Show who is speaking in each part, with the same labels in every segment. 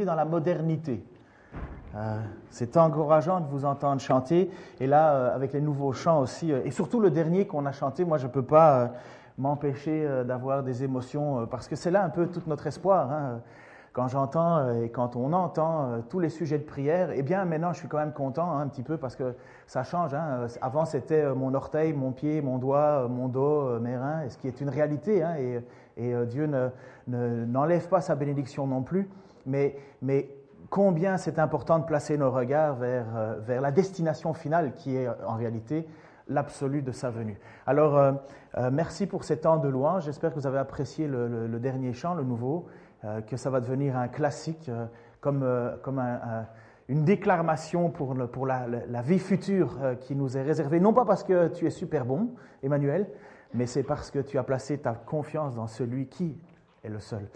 Speaker 1: dans la modernité. Euh, c'est encourageant de vous entendre chanter. Et là, euh, avec les nouveaux chants aussi, euh, et surtout le dernier qu'on a chanté, moi, je ne peux pas m'empêcher d'avoir des émotions, parce que c'est là un peu tout notre espoir. Hein. Quand j'entends et quand on entend tous les sujets de prière, eh bien, maintenant, je suis quand même content hein, un petit peu, parce que ça change. Hein. Avant, c'était mon orteil, mon pied, mon doigt, mon dos, mes reins, ce qui est une réalité. et Dieu n'enlève pas sa bénédiction non plus. Mais, combien c'est important de placer nos regards vers, euh, la destination finale qui est en réalité l'absolu de sa venue. Alors, euh, euh, merci pour ces temps de louange. J'espère que vous avez apprécié le, dernier chant, le nouveau, que ça va devenir un classique, comme, une déclamation pour, pour la, la, vie future qui nous est réservée. Non pas parce que tu es super bon, Emmanuel, mais c'est parce que tu as placé ta confiance dans celui qui est le seul.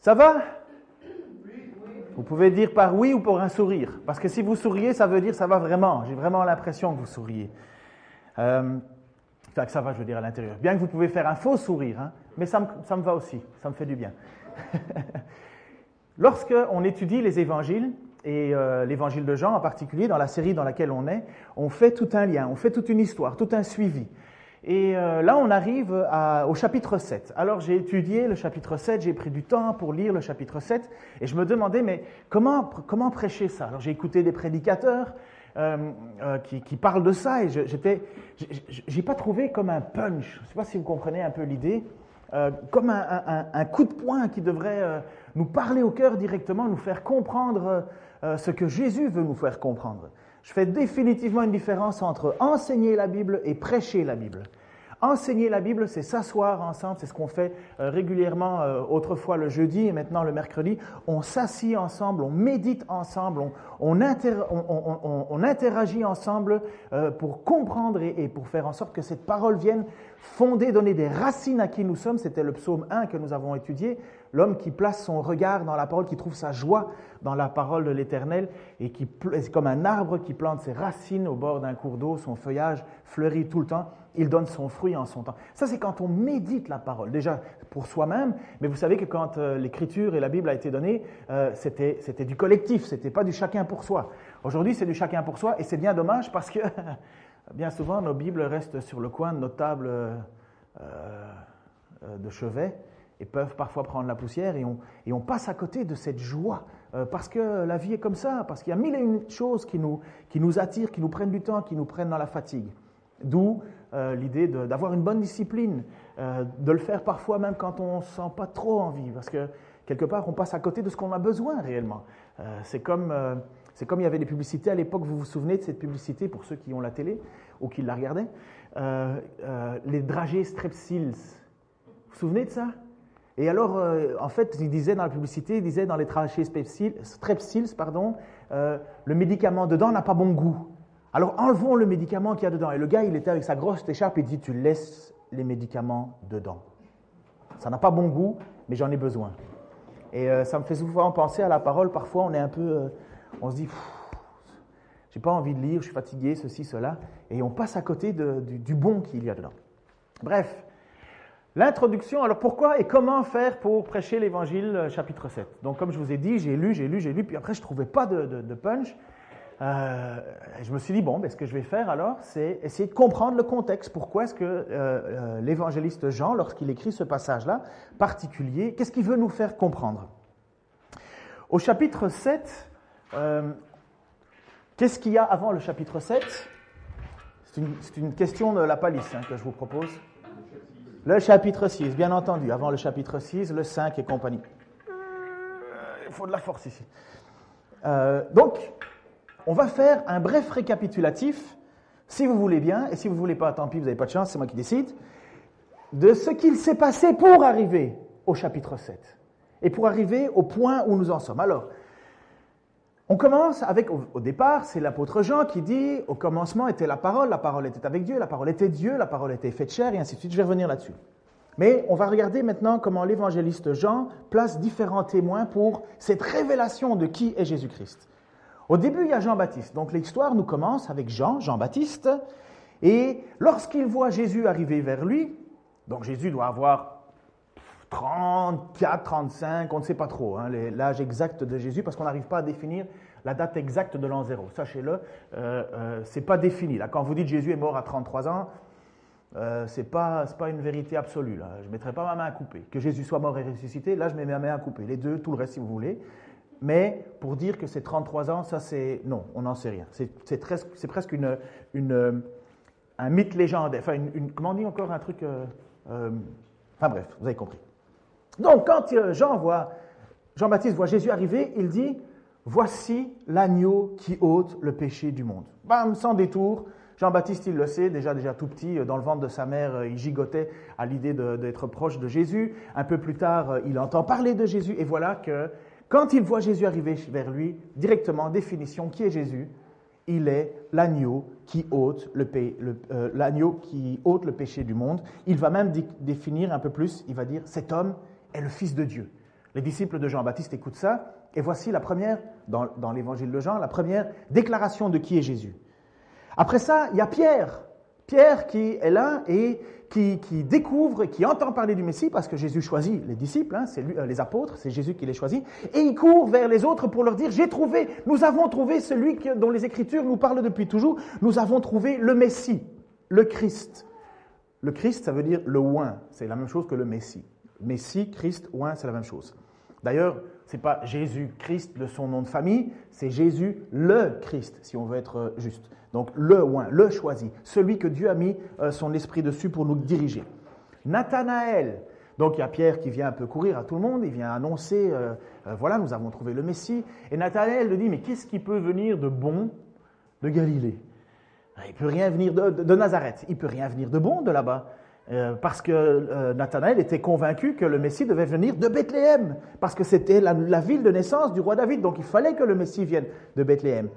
Speaker 1: Ça va? Vous pouvez dire par oui ou pour un sourire. Parce que si vous souriez, ça veut dire ça va vraiment. J'ai vraiment l'impression que vous souriez. Euh, que ça va, je veux dire, à l'intérieur. Bien que vous pouvez faire un faux sourire, hein, mais ça me, ça me va aussi. Ça me fait du bien. Lorsqu'on étudie les évangiles, et euh, l'évangile de Jean en particulier, dans la série dans laquelle on est, on fait tout un lien, on fait toute une histoire, tout un suivi. Et euh, là, on arrive au chapitre 7. Alors, j'ai étudié le chapitre 7, j'ai pris du temps pour lire le chapitre 7, et je me demandais, mais comment, comment prêcher ça? Alors, j'ai écouté des prédicateurs euh, euh, qui, parlent de ça, et j'étais, j'ai pas trouvé comme un punch, je ne sais pas si vous comprenez un peu l'idée, comme un, coup de poing qui devrait nous parler au cœur directement, nous faire comprendre ce que Jésus veut nous faire comprendre. Je fais définitivement une différence entre enseigner la Bible et prêcher la Bible. Enseigner la Bible, c'est s'asseoir ensemble, c'est ce qu'on fait euh, régulièrement euh, autrefois le jeudi et maintenant le mercredi. On s'assied ensemble, on médite ensemble, on, interagit ensemble euh, pour comprendre et, et, pour faire en sorte que cette parole vienne fonder, donner des racines à qui nous sommes. C'était le psaume 1 que nous avons étudié. L'homme qui place son regard dans la parole, qui trouve sa joie dans la parole de l'Éternel et qui c'est comme un arbre qui plante ses racines au bord d'un cours d'eau, son feuillage fleurit tout le temps, il donne son fruit en son temps. Ça, c'est quand on médite la parole, déjà pour soi-même, mais vous savez que quand euh, l'Écriture et la Bible a été donnée, euh, c'était, du collectif, c'était pas du chacun pour soi. Aujourd'hui, c'est du chacun pour soi et c'est bien dommage parce que bien souvent, nos Bibles restent sur le coin de nos tables euh, de chevet et peuvent parfois prendre la poussière et on, et on passe à côté de cette joie parce que la vie est comme ça, parce qu'il y a mille et une choses qui nous, qui nous attirent, qui nous prennent du temps, qui nous prennent dans la fatigue. D'où euh, l'idée d'avoir une bonne discipline, euh, de le faire parfois même quand on ne sent pas trop envie, parce que quelque part on passe à côté de ce qu'on a besoin réellement. c'est comme, comme il y avait des publicités à l'époque, vous vous souvenez de cette publicité pour ceux qui ont la télé ou qui la regardaient, les dragées Strepsils. Vous vous souvenez de ça? Et alors, euh, en fait, il disait dans la publicité, il disait dans les trachées strepsils, pardon, euh, le médicament dedans n'a pas bon goût. Alors enlevons le médicament qu'il y a dedans. Et le gars, il était avec sa grosse écharpe, il dit, tu laisses les médicaments dedans. Ça n'a pas bon goût, mais j'en ai besoin. Et euh, ça me fait souvent penser à la parole. Parfois, on est un peu, on se dit, j'ai pas envie de lire, je suis fatigué, ceci, cela, et on passe à côté du, du bon qu'il y a dedans. Bref, L'introduction, alors pourquoi et comment faire pour prêcher l'évangile euh, chapitre 7 Donc comme je vous ai dit, j'ai lu, j'ai lu, j'ai lu, puis après je ne trouvais pas de, punch. Euh, je me suis dit, bon, ben, ce que je vais faire alors, c'est essayer de comprendre le contexte. Pourquoi est-ce que euh, l'évangéliste Jean, lorsqu'il écrit ce passage-là, particulier, qu'est-ce qu'il veut nous faire comprendre? Au chapitre 7, qu'est-ce qu'il y a avant le chapitre 7 C'est une, question de la palisse hein, que je vous propose. Le chapitre 6, bien entendu, avant le chapitre 6, le 5 et compagnie. Il faut de la force ici. Euh, donc, on va faire un bref récapitulatif, si vous voulez bien, et si vous ne voulez pas, tant pis, vous n'avez pas de chance, c'est moi qui décide, de ce qu'il s'est passé pour arriver au chapitre 7, et pour arriver au point où nous en sommes. Alors, on commence avec, au, départ, c'est l'apôtre Jean qui dit, au commencement était la parole, la parole était avec Dieu, la parole était Dieu, la parole était faite chair, et ainsi de suite. Je vais revenir là-dessus. Mais on va regarder maintenant comment l'évangéliste Jean place différents témoins pour cette révélation de qui est Jésus-Christ. Au début, il y a Jean-Baptiste. Donc l'histoire nous commence avec Jean, Jean-Baptiste, et lorsqu'il voit Jésus arriver vers lui, donc Jésus doit avoir 34, 35, on ne sait pas trop hein, l'âge exact de Jésus parce qu'on n'arrive pas à définir la date exacte de l'an zéro. Sachez-le, euh, euh, c'est pas défini. Là, quand vous dites Jésus est mort à 33 ans, euh, c'est pas pas une vérité absolue. Là. Je mettrai pas ma main à couper. Que Jésus soit mort et ressuscité, là je mets ma main à couper. Les deux, tout le reste si vous voulez. Mais pour dire que c'est 33 ans, ça c'est non, on n'en sait rien. C'est presque une, un mythe légendaire. Enfin, comment on dit encore un truc euh, euh, Enfin bref, vous avez compris. Donc quand Jean voit Jean-Baptiste voit Jésus arriver, il dit Voici l'agneau qui ôte le péché du monde. Bam, sans détour. Jean-Baptiste, il le sait, déjà, déjà tout petit, euh, dans le ventre de sa mère, euh, il gigotait à l'idée d'être proche de Jésus. Un peu plus tard, euh, il entend parler de Jésus. Et voilà que quand il voit Jésus arriver vers lui, directement, définition, qui est Jésus? Il est l'agneau qui ôte le, l'agneau qui ôte le péché du monde. Il va même définir un peu plus, il va dire, cet homme est le Fils de Dieu. Les disciples de Jean-Baptiste écoutent ça, et voici la première, dans, l'évangile de Jean, la première déclaration de qui est Jésus. Après ça, il y a Pierre. Pierre qui est là et qui, découvre, qui entend parler du Messie, parce que Jésus choisit les disciples, hein, c'est euh, les apôtres, c'est Jésus qui les choisit, et il court vers les autres pour leur dire, j'ai trouvé, nous avons trouvé celui dont les Écritures nous parlent depuis toujours, nous avons trouvé le Messie, le Christ. Le Christ, ça veut dire le oint, c'est la même chose que le Messie. Messie, Christ, oint, c'est la même chose. D'ailleurs, ce n'est pas Jésus-Christ de son nom de famille, c'est Jésus le Christ, si on veut être juste. Donc le oint, le choisi, celui que Dieu a mis euh, son esprit dessus pour nous diriger. Nathanaël, donc il y a Pierre qui vient un peu courir à tout le monde, il vient annoncer, euh, voilà, nous avons trouvé le Messie. Et Nathanaël lui dit, mais qu'est-ce qui peut venir de bon de Galilée? Il peut rien venir de, de Nazareth, il peut rien venir de bon de là-bas. Euh, parce que euh, Nathanaël était convaincu que le Messie devait venir de Bethléem, parce que c'était la, ville de naissance du roi David, donc il fallait que le Messie vienne de Bethléem.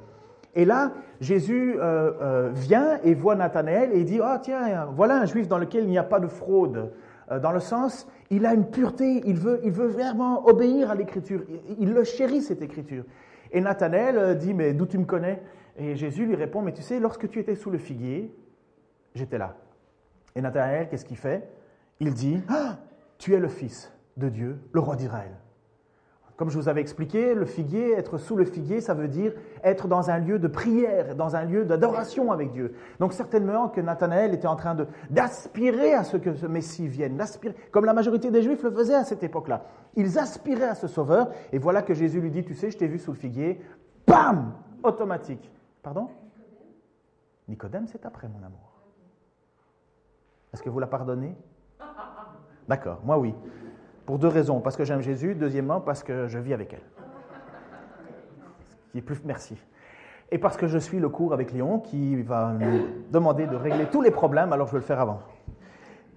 Speaker 1: Et là, Jésus euh, vient et voit Nathanaël et il dit, ah tiens, voilà un juif dans lequel il n'y a pas de fraude, dans le sens, il a une pureté, il veut, il veut vraiment obéir à l'écriture, il, il, le chérit cette écriture. Et Nathanaël dit, mais d'où tu me connais? Et Jésus lui répond, mais tu sais, lorsque tu étais sous le figuier, j'étais là. Et Nathanaël, qu'est-ce qu'il fait? Il dit ah, Tu es le Fils de Dieu, le roi d'Israël. Comme je vous avais expliqué, le figuier, être sous le figuier, ça veut dire être dans un lieu de prière, dans un lieu d'adoration avec Dieu. Donc certainement que Nathanaël était en train d'aspirer à ce que ce Messie vienne, comme la majorité des Juifs le faisaient à cette époque-là. Ils aspiraient à ce Sauveur, et voilà que Jésus lui dit, tu sais, je t'ai vu sous le figuier, bam, automatique. Pardon? Nicodème, c'est après, mon amour. Est-ce que vous la pardonnez? D'accord, moi oui. Pour deux raisons. Parce que j'aime Jésus. Deuxièmement, parce que je vis avec elle. Qui est plus merci. Et parce que je suis le cours avec Léon qui va nous demander de régler tous les problèmes, alors je vais le faire avant.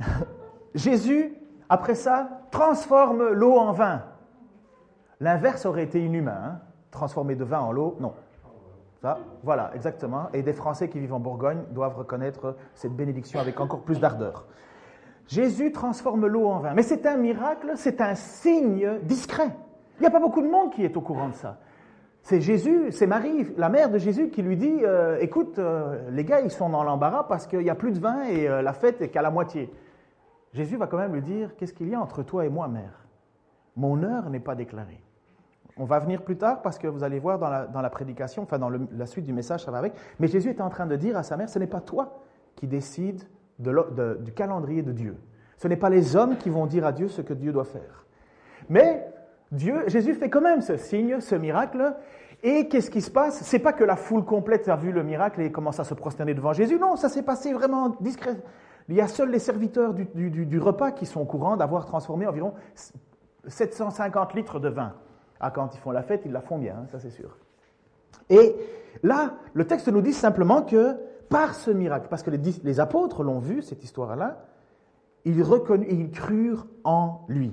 Speaker 1: Jésus, après ça, transforme l'eau en vin. L'inverse aurait été inhumain. Hein. Transformer de vin en eau, non voilà, exactement. Et des Français qui vivent en Bourgogne doivent reconnaître cette bénédiction avec encore plus d'ardeur. Jésus transforme l'eau en vin. Mais c'est un miracle, c'est un signe discret. Il n'y a pas beaucoup de monde qui est au courant de ça. C'est Jésus, c'est Marie, la mère de Jésus, qui lui dit euh, Écoute, euh, les gars, ils sont dans l'embarras parce qu'il n'y a plus de vin et euh, la fête est qu'à la moitié. Jésus va quand même lui dire Qu'est-ce qu'il y a entre toi et moi, mère? Mon heure n'est pas déclarée. On va venir plus tard parce que vous allez voir dans la, prédication, enfin dans la suite du message, ça va avec. Mais Jésus était en train de dire à sa mère, ce n'est pas toi qui décides du calendrier de Dieu. Ce n'est pas les hommes qui vont dire à Dieu ce que Dieu doit faire. Mais Dieu, Jésus fait quand même ce signe, ce miracle. Et qu'est-ce qui se passe? C'est pas que la foule complète a vu le miracle et commence à se prosterner devant Jésus. Non, ça s'est passé vraiment discret. Il y a seuls les serviteurs du, du repas qui sont au courant d'avoir transformé environ 750 litres de vin. Ah, quand ils font la fête, ils la font bien, hein, ça c'est sûr. Et là, le texte nous dit simplement que par ce miracle, parce que les, apôtres l'ont vu, cette histoire-là, ils, ils crurent en lui.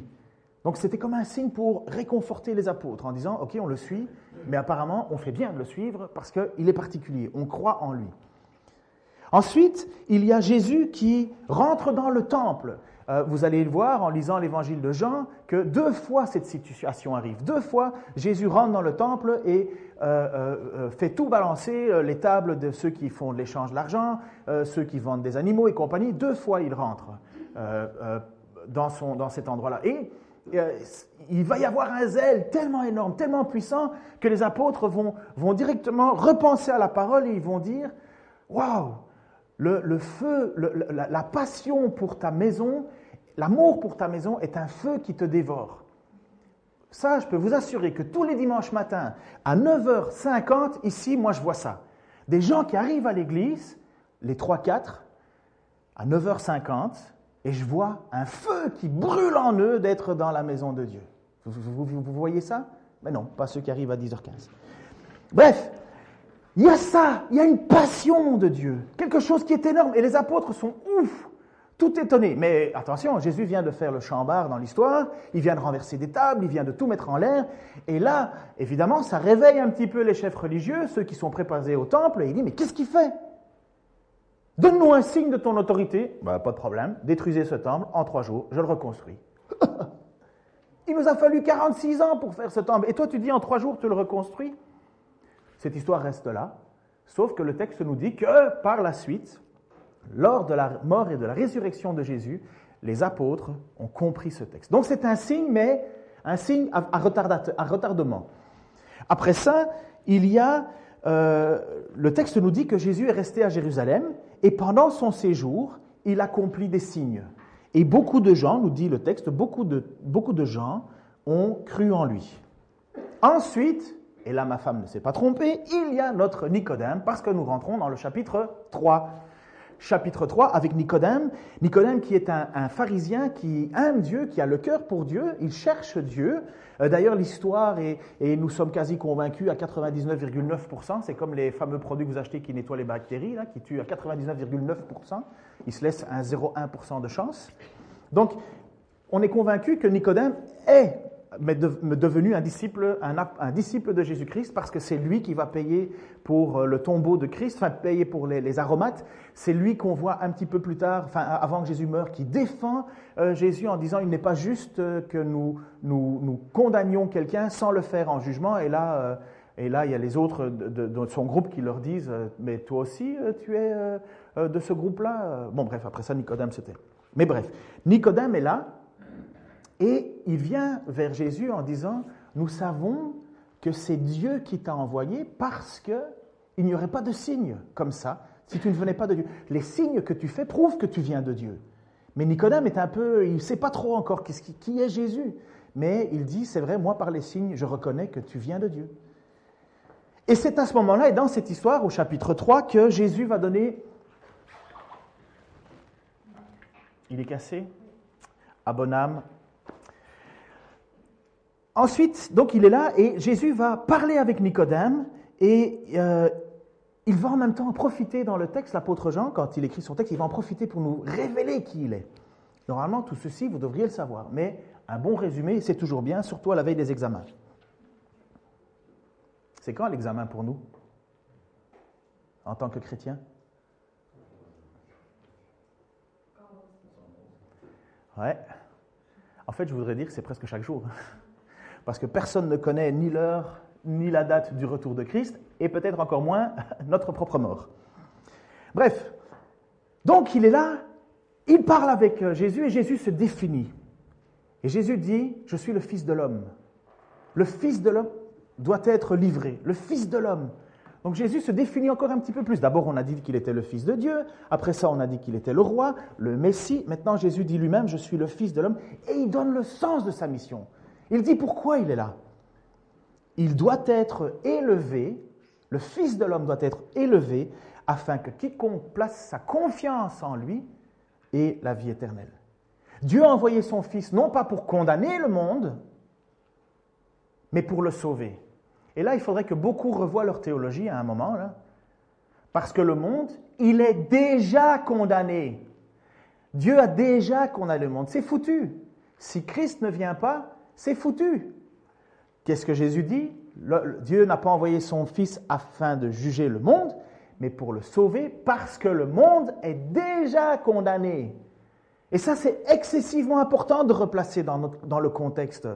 Speaker 1: Donc c'était comme un signe pour réconforter les apôtres en disant, OK, on le suit, mais apparemment on fait bien de le suivre parce qu'il est particulier, on croit en lui. Ensuite, il y a Jésus qui rentre dans le temple. Euh, vous allez le voir en lisant l'évangile de Jean que deux fois cette situation arrive. Deux fois, Jésus rentre dans le temple et euh, euh, fait tout balancer les tables de ceux qui font l'échange d'argent, ceux qui vendent des animaux et compagnie. Deux fois, il rentre. dans, son, dans cet endroit-là. Et il va y avoir un zèle tellement énorme, tellement puissant, que les apôtres vont, vont directement repenser à la parole et ils vont dire, waouh, le, feu, la, passion pour ta maison, l'amour pour ta maison est un feu qui te dévore. Ça, je peux vous assurer que tous les dimanches matins, à 9h50, ici, moi, je vois ça. Des gens qui arrivent à l'église, les 3-4, à 9h50, et je vois un feu qui brûle en eux d'être dans la maison de Dieu. Vous, vous voyez ça? Mais non, pas ceux qui arrivent à 10h15. Bref, il y a ça, il y a une passion de Dieu, quelque chose qui est énorme. Et les apôtres sont ouf, tout étonnés. Mais attention, Jésus vient de faire le chambard dans l'histoire, il vient de renverser des tables, il vient de tout mettre en l'air. Et là, évidemment, ça réveille un petit peu les chefs religieux, ceux qui sont préparés au temple, et il dit, mais qu'est-ce qu'il fait? Donne-nous un signe de ton autorité. Ben, pas de problème, détruisez ce temple, en trois jours, je le reconstruis. il nous a fallu 46 ans pour faire ce temple. Et toi, tu dis, en trois jours, tu le reconstruis? Cette histoire reste là, sauf que le texte nous dit que par la suite, lors de la mort et de la résurrection de Jésus, les apôtres ont compris ce texte. Donc c'est un signe, mais un signe à, retardement. Après ça, il y a, euh, le texte nous dit que Jésus est resté à Jérusalem et pendant son séjour, il accomplit des signes. Et beaucoup de gens, nous dit le texte, beaucoup de, beaucoup de gens ont cru en lui. Ensuite, et là ma femme ne s'est pas trompée, il y a notre Nicodème, parce que nous rentrons dans le chapitre 3. Chapitre 3 avec Nicodème. Nicodème qui est un, pharisien qui aime Dieu, qui a le cœur pour Dieu, il cherche Dieu. Euh, d'ailleurs, l'histoire, et, nous sommes quasi convaincus à 99,9%, c'est comme les fameux produits que vous achetez qui nettoient les bactéries, là, qui tuent à 99,9%, il se laisse un 0,1% de chance. Donc, on est convaincu que Nicodème est mais devenu un disciple, un, disciple de Jésus-Christ parce que c'est lui qui va payer pour euh, le tombeau de Christ, enfin payer pour les, aromates. C'est lui qu'on voit un petit peu plus tard, enfin avant que Jésus meure, qui défend euh, Jésus en disant il n'est pas juste euh, que nous, nous, condamnions quelqu'un sans le faire en jugement. Et là, et là, il y a les autres de, son groupe qui leur disent mais toi aussi tu es de ce groupe-là? Bon bref, après ça Nicodème c'était. Mais bref, Nicodème est là et il vient vers Jésus en disant, nous savons que c'est Dieu qui t'a envoyé parce qu'il n'y aurait pas de signe comme ça si tu ne venais pas de Dieu. Les signes que tu fais prouvent que tu viens de Dieu. Mais Nicodème est un peu, il ne sait pas trop encore qui, est Jésus. Mais il dit, c'est vrai, moi par les signes, je reconnais que tu viens de Dieu. Et c'est à ce moment-là, et dans cette histoire, au chapitre 3, que Jésus va donner... Il est cassé Abonam, Ensuite, donc il est là et Jésus va parler avec Nicodème et euh, il va en même temps profiter dans le texte, l'apôtre Jean, quand il écrit son texte, il va en profiter pour nous révéler qui il est. Normalement, tout ceci, vous devriez le savoir, mais un bon résumé, c'est toujours bien, surtout à la veille des examens. C'est quand l'examen pour nous, en tant que chrétiens? Ouais. En fait, je voudrais dire que c'est presque chaque jour parce que personne ne connaît ni l'heure ni la date du retour de Christ, et peut-être encore moins notre propre mort. Bref, donc il est là, il parle avec euh, Jésus et Jésus se définit. Et Jésus dit, je suis le Fils de l'homme. Le Fils de l'homme doit être livré, le Fils de l'homme. Donc Jésus se définit encore un petit peu plus. D'abord, on a dit qu'il était le Fils de Dieu. Après ça, on a dit qu'il était le roi, le Messie. Maintenant, Jésus dit lui-même, je suis le Fils de l'homme. Et il donne le sens de sa mission. Il dit pourquoi il est là? Il doit être élevé, le Fils de l'homme doit être élevé, afin que quiconque place sa confiance en lui ait la vie éternelle. Dieu a envoyé son Fils non pas pour condamner le monde, mais pour le sauver. Et là, il faudrait que beaucoup revoient leur théologie à un moment, là, parce que le monde, il est déjà condamné. Dieu a déjà condamné le monde. C'est foutu. Si Christ ne vient pas, c'est foutu. Qu'est-ce que Jésus dit? Dieu n'a pas envoyé son Fils afin de juger le monde, mais pour le sauver parce que le monde est déjà condamné. Et ça, c'est excessivement important de replacer dans, le contexte.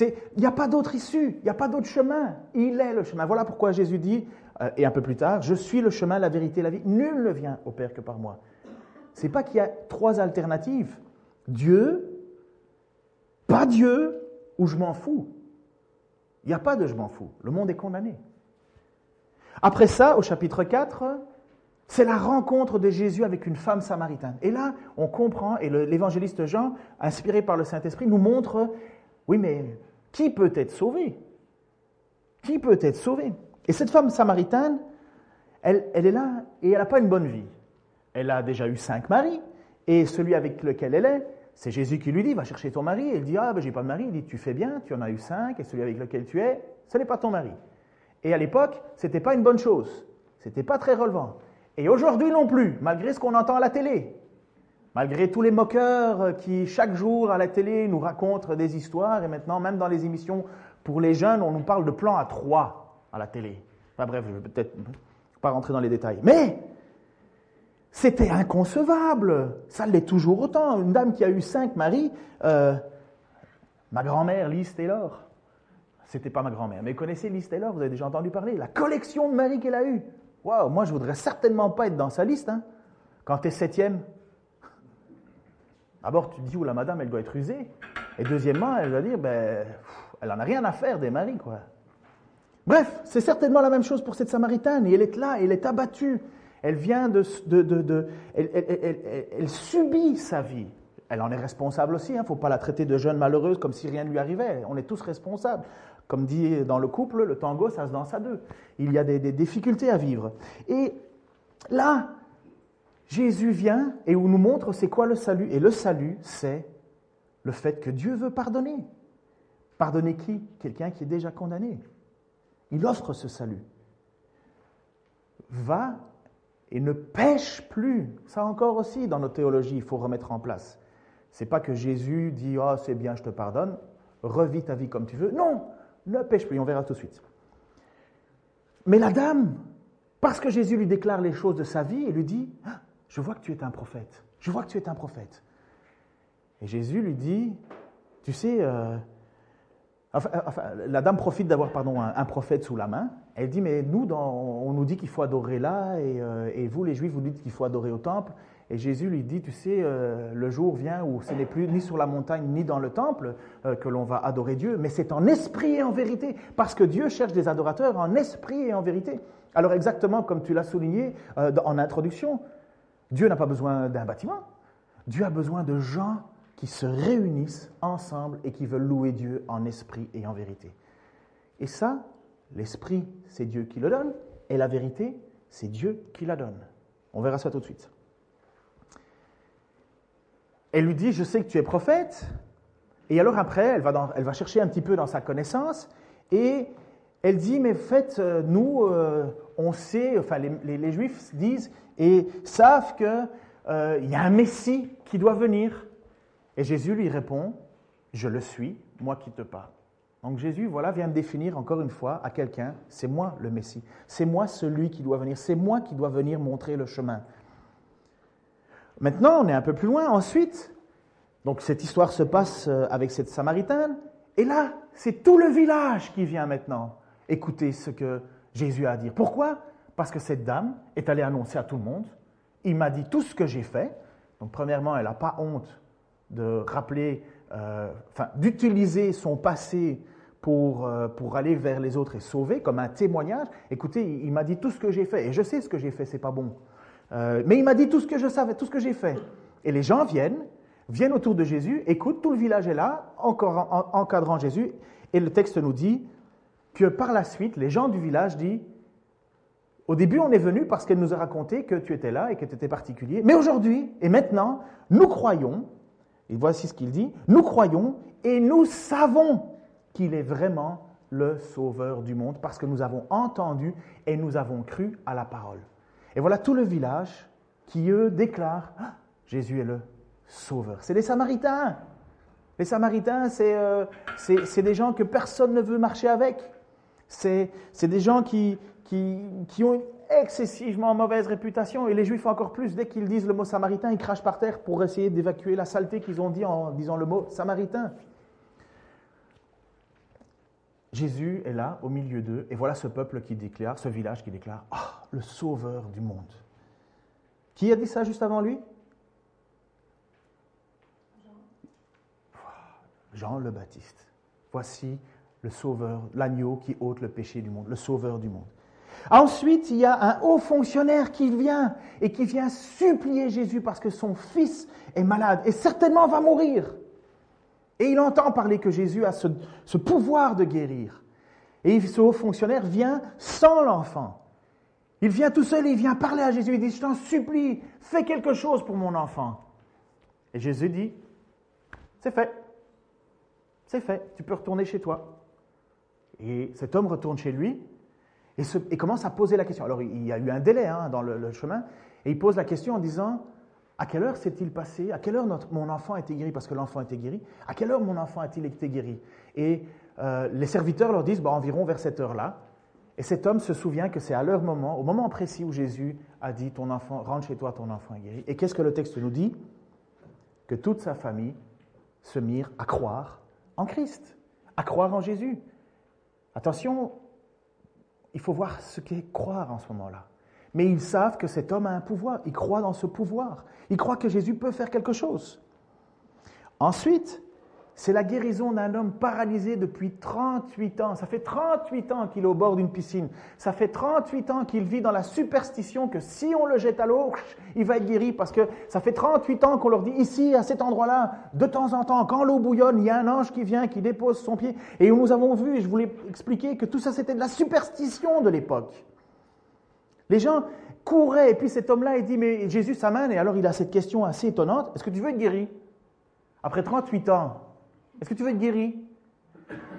Speaker 1: Il n'y a pas d'autre issue, il n'y a pas d'autre chemin. Il est le chemin. Voilà pourquoi Jésus dit, euh, et un peu plus tard, Je suis le chemin, la vérité, la vie. Nul ne vient au Père que par moi. C'est pas qu'il y a trois alternatives. Dieu bats Dieu ou je m'en fous. Il n'y a pas de je m'en fous. Le monde est condamné. Après ça, au chapitre 4, c'est la rencontre de Jésus avec une femme samaritaine. Et là, on comprend, et l'évangéliste Jean, inspiré par le Saint-Esprit, nous montre, oui, mais qui peut être sauvé? Qui peut être sauvé? Et cette femme samaritaine, elle, elle est là et elle n'a pas une bonne vie. Elle a déjà eu cinq maris, et celui avec lequel elle est, c'est Jésus qui lui dit, va chercher ton mari. Elle dit, ah ben j'ai pas de mari. Il dit, tu fais bien, tu en as eu cinq, et celui avec lequel tu es, ce n'est pas ton mari. Et à l'époque, ce n'était pas une bonne chose. Ce n'était pas très relevant. Et aujourd'hui non plus, malgré ce qu'on entend à la télé. Malgré tous les moqueurs qui, chaque jour à la télé, nous racontent des histoires, et maintenant, même dans les émissions pour les jeunes, on nous parle de plan à trois à la télé. Enfin bref, je vais peut-être pas rentrer dans les détails. Mais c'était inconcevable. Ça l'est toujours autant. Une dame qui a eu cinq maris, euh, ma grand-mère, Lise Taylor, c'était pas ma grand-mère, mais connaissez Lise Taylor, vous avez déjà entendu parler, la collection de maris qu'elle a eu. Waouh, moi je voudrais certainement pas être dans sa liste. Hein. Quand tu es septième, d'abord tu te dis, oh la madame, elle doit être usée. Et deuxièmement, elle va dire, ben, elle en a rien à faire des maris, quoi. Bref, c'est certainement la même chose pour cette Samaritaine. Et elle est là, elle est abattue. Elle vient de... elle, subit sa vie. Elle en est responsable aussi. Il hein. ne faut pas la traiter de jeune malheureuse comme si rien ne lui arrivait. On est tous responsables. Comme dit dans le couple, le tango, ça se danse à deux. Il y a des, des difficultés à vivre. Et là, Jésus vient et nous montre c'est quoi le salut. Et le salut, c'est le fait que Dieu veut pardonner. Pardonner qui? Quelqu'un qui est déjà condamné. Il offre ce salut. Va et ne pêche plus. Ça encore aussi, dans notre théologie, il faut remettre en place. C'est pas que Jésus dit oh, c'est bien, je te pardonne, revis ta vie comme tu veux. Non, ne pêche plus. On verra tout de suite. Mais la dame, parce que Jésus lui déclare les choses de sa vie, elle lui dit ah, Je vois que tu es un prophète. Je vois que tu es un prophète. Et Jésus lui dit Tu sais, euh, la dame profite d'avoir pardon, un, prophète sous la main. Elle dit, mais nous, on nous dit qu'il faut adorer là, euh, et, vous, les Juifs, vous dites qu'il faut adorer au temple. Et Jésus lui dit, tu sais, euh, le jour vient où ce n'est plus ni sur la montagne ni dans le temple euh, que l'on va adorer Dieu, mais c'est en esprit et en vérité, parce que Dieu cherche des adorateurs en esprit et en vérité. Alors exactement comme tu l'as souligné en introduction, Dieu n'a pas besoin d'un bâtiment, Dieu a besoin de gens qui se réunissent ensemble et qui veulent louer Dieu en esprit et en vérité. Et ça, l'esprit, c'est Dieu qui le donne, et la vérité, c'est Dieu qui la donne. On verra ça tout de suite. Elle lui dit, je sais que tu es prophète, et alors après, elle va, elle va chercher un petit peu dans sa connaissance, et elle dit, mais faites, euh, nous, euh, on sait, enfin les, Juifs disent et savent qu'il euh, y a un Messie qui doit venir. Et Jésus lui répond, je le suis, moi qui te parle. Donc Jésus, voilà, vient de définir encore une fois à quelqu'un, c'est moi le Messie, c'est moi celui qui doit venir, c'est moi qui dois venir montrer le chemin. Maintenant, on est un peu plus loin. Ensuite, donc cette histoire se passe euh, avec cette Samaritaine, et là, c'est tout le village qui vient maintenant écouter ce que Jésus a à dire. Pourquoi? Parce que cette dame est allée annoncer à tout le monde, il m'a dit tout ce que j'ai fait. Donc premièrement, elle n'a pas honte de rappeler, enfin, d'utiliser son passé pour, euh, pour aller vers les autres et sauver, comme un témoignage. Écoutez, il, m'a dit tout ce que j'ai fait, et je sais ce que j'ai fait, c'est pas bon. Euh, mais il m'a dit tout ce que je savais, tout ce que j'ai fait. Et les gens viennent, viennent autour de Jésus, écoutent, tout le village est là, encore encadrant Jésus, et le texte nous dit que par la suite, les gens du village disent, au début, on est venu parce qu'elle nous a raconté que tu étais là et que tu étais particulier. Mais aujourd'hui et maintenant, nous croyons et voici ce qu'il dit, nous croyons et nous savons qu'il est vraiment le sauveur du monde parce que nous avons entendu et nous avons cru à la parole. Et voilà tout le village qui, eux, déclarent, ah, Jésus est le sauveur. C'est les Samaritains. Les Samaritains, euh, c'est des gens que personne ne veut marcher avec. C'est des gens qui ont excessivement mauvaise réputation, et les Juifs encore plus, dès qu'ils disent le mot samaritain, ils crachent par terre pour essayer d'évacuer la saleté qu'ils ont dit en disant le mot samaritain. Jésus est là, au milieu d'eux, et voilà ce peuple qui déclare, ce village qui déclare, ah, le sauveur du monde. Qui a dit ça juste avant lui? Jean le Baptiste. Voici le Sauveur, l'agneau qui ôte le péché du monde, le Sauveur du monde. Ensuite, il y a un haut fonctionnaire qui vient et qui vient supplier Jésus parce que son fils est malade et certainement va mourir. Et il entend parler que Jésus a ce, pouvoir de guérir. Et ce haut fonctionnaire vient sans l'enfant. Il vient tout seul il vient parler à Jésus. Il dit, je t'en supplie, fais quelque chose pour mon enfant. Et Jésus dit, c'est fait. C'est fait, tu peux retourner chez toi. Et cet homme retourne chez lui et, commence à poser la question. Alors il y a eu un délai hein, dans le, chemin, et il pose la question en disant, à quelle heure s'est-il passé? À quelle heure mon enfant a été guéri? Parce que l'enfant été guéri. À quelle heure mon enfant a-t-il été guéri? Et euh, les serviteurs leur disent, bah, environ vers cette heure-là. Et cet homme se souvient que c'est à leur moment, au moment précis où Jésus a dit, ton enfant, rentre chez toi, ton enfant est guéri. Et qu'est-ce que le texte nous dit? Que toute sa famille se mirent à croire en Christ, à croire en Jésus. Attention, il faut voir ce qu'est croire en ce moment-là. Mais ils savent que cet homme a un pouvoir, ils croient dans ce pouvoir, ils croient que Jésus peut faire quelque chose. Ensuite, c'est la guérison d'un homme paralysé depuis 38 ans. Ça fait 38 ans qu'il est au bord d'une piscine. Ça fait 38 ans qu'il vit dans la superstition que si on le jette à l'eau, il va être guéri parce que ça fait 38 ans qu'on leur dit ici, à cet endroit-là, de temps en temps, quand l'eau bouillonne, il y a un ange qui vient, qui dépose son pied. Et nous avons vu, et je voulais expliquer que tout ça c'était de la superstition de l'époque. Les gens couraient et puis cet homme-là, il dit, mais Jésus s'amène et alors il a cette question assez étonnante, est-ce que tu veux être guéri? Après 38 ans, est-ce que tu veux être guéri?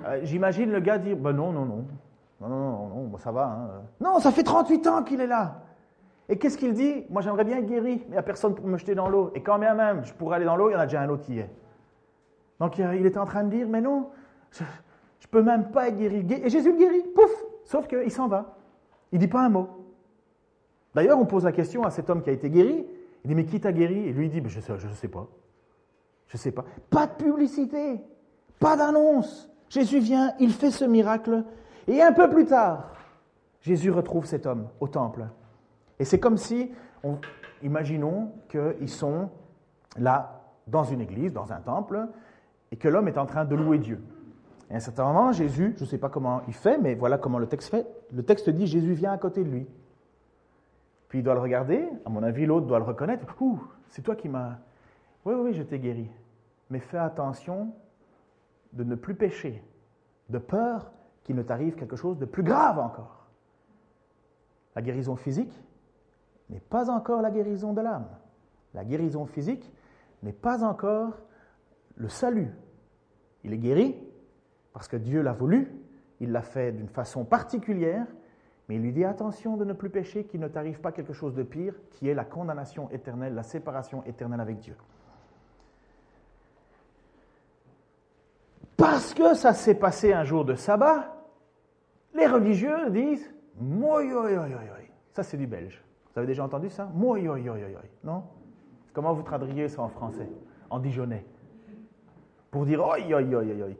Speaker 1: Euh, J'imagine le gars dire ben non, non, non. Non, non, non, ça va. Hein. Non, ça fait 38 ans qu'il est là. Et qu'est-ce qu'il dit? Moi, j'aimerais bien être guéri, mais il n'y a personne pour me jeter dans l'eau. Et quand bien même je pourrais aller dans l'eau, il y en a déjà un autre qui est. Donc, il était en train de dire Mais non, je ne peux même pas être guéri. Et Jésus le guérit, pouf Sauf qu'il s'en va. Il ne dit pas un mot. D'ailleurs, on pose la question à cet homme qui a été guéri. Il dit Mais qui t'a guéri? Et lui, il dit Je ne je sais pas. Je ne sais pas. Pas de publicité, pas d'annonce. Jésus vient, il fait ce miracle, et un peu plus tard, Jésus retrouve cet homme au temple. Et c'est comme si, imaginons qu'ils sont là, dans une église, dans un temple, et que l'homme est en train de louer Dieu. Et à un certain moment, Jésus, je ne sais pas comment il fait, mais voilà comment le texte fait. Le texte dit Jésus vient à côté de lui. Puis il doit le regarder, à mon avis, l'autre doit le reconnaître. Ouh, c'est toi qui m'as oui, oui, je t'ai guéri. Mais fais attention de ne plus pécher, de peur qu'il ne t'arrive quelque chose de plus grave encore. La guérison physique n'est pas encore la guérison de l'âme. La guérison physique n'est pas encore le salut. Il est guéri parce que Dieu l'a voulu, il l'a fait d'une façon particulière, mais il lui dit attention de ne plus pécher, qu'il ne t'arrive pas quelque chose de pire, qui est la condamnation éternelle, la séparation éternelle avec Dieu. Parce que ça s'est passé un jour de sabbat, les religieux disent moi Ça, c'est du belge. Vous avez déjà entendu ça? Moi Non? Comment vous traduiriez ça en français En dijonnais Pour dire oi,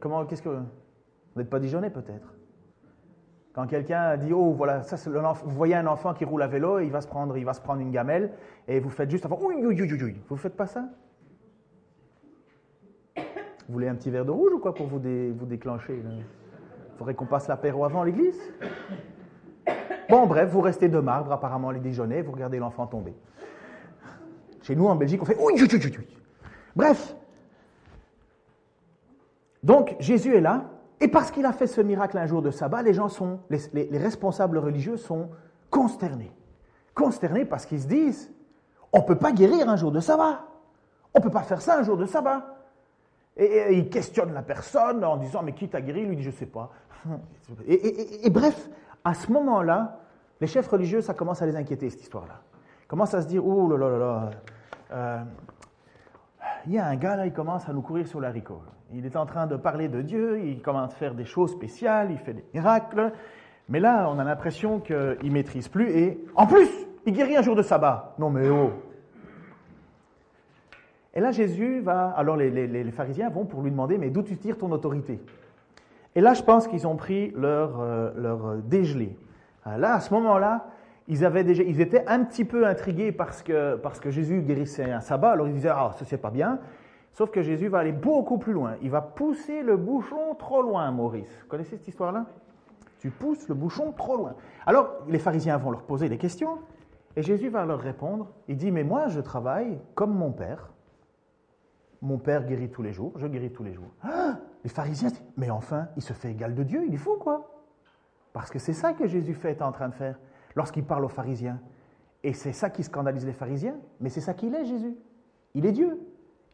Speaker 1: Comment, qu'est-ce que. Vous n'êtes pas dijonnais peut-être? Quand quelqu'un dit oh, voilà, vous voyez un enfant qui roule à vélo, il va se prendre, il va se prendre une gamelle, et vous faites juste avant, oui, oui, oui, oui. Vous faites pas ça? Vous voulez un petit verre de rouge ou quoi pour vous, déclencher Il faudrait qu'on passe l'apéro avant l'église? Bon, bref, vous restez de marbre, apparemment les déjeuners, vous regardez l'enfant tomber. Chez nous, en Belgique, on fait oui, oui, oui, oui. Bref. Donc, Jésus est là, et parce qu'il a fait ce miracle un jour de sabbat, les gens sont, les, les responsables religieux sont consternés. Consternés parce qu'ils se disent, on ne peut pas guérir un jour de sabbat. On ne peut pas faire ça un jour de sabbat. Et, il questionne la personne en disant Mais qui t'a guéri? Il lui dit Je ne sais pas. Et, bref, à ce moment-là, les chefs religieux, ça commence à les inquiéter, cette histoire-là. Ils commencent à se dire Oh là là là là. Euh, il y a un gars là, il commence à nous courir sur l'haricot. Il est en train de parler de Dieu, il commence à faire des choses spéciales, il fait des miracles. Mais là, on a l'impression qu'il ne maîtrise plus et en plus, il guérit un jour de sabbat. Non mais oh, et là, Jésus va, alors les, pharisiens vont pour lui demander, mais d'où tu tires ton autorité? Et là, je pense qu'ils ont pris leur, euh, leur dégelé. Euh, là, à ce moment-là, ils, avaient déjà, ils étaient un petit peu intrigués parce que, parce que Jésus guérissait un sabbat, alors ils disaient, ah, ça c'est pas bien. Sauf que Jésus va aller beaucoup plus loin. Il va pousser le bouchon trop loin, Maurice. Vous connaissez cette histoire-là? Tu pousses le bouchon trop loin. Alors, les pharisiens vont leur poser des questions, et Jésus va leur répondre. Il dit, mais moi, je travaille comme mon Père. Mon Père guérit tous les jours, je guéris tous les jours. Ah les pharisiens mais enfin, il se fait égal de Dieu, il est fou, quoi. Parce que c'est ça que Jésus fait, est en train de faire lorsqu'il parle aux pharisiens. Et c'est ça qui scandalise les pharisiens, mais c'est ça qu'il est, Jésus. Il est Dieu.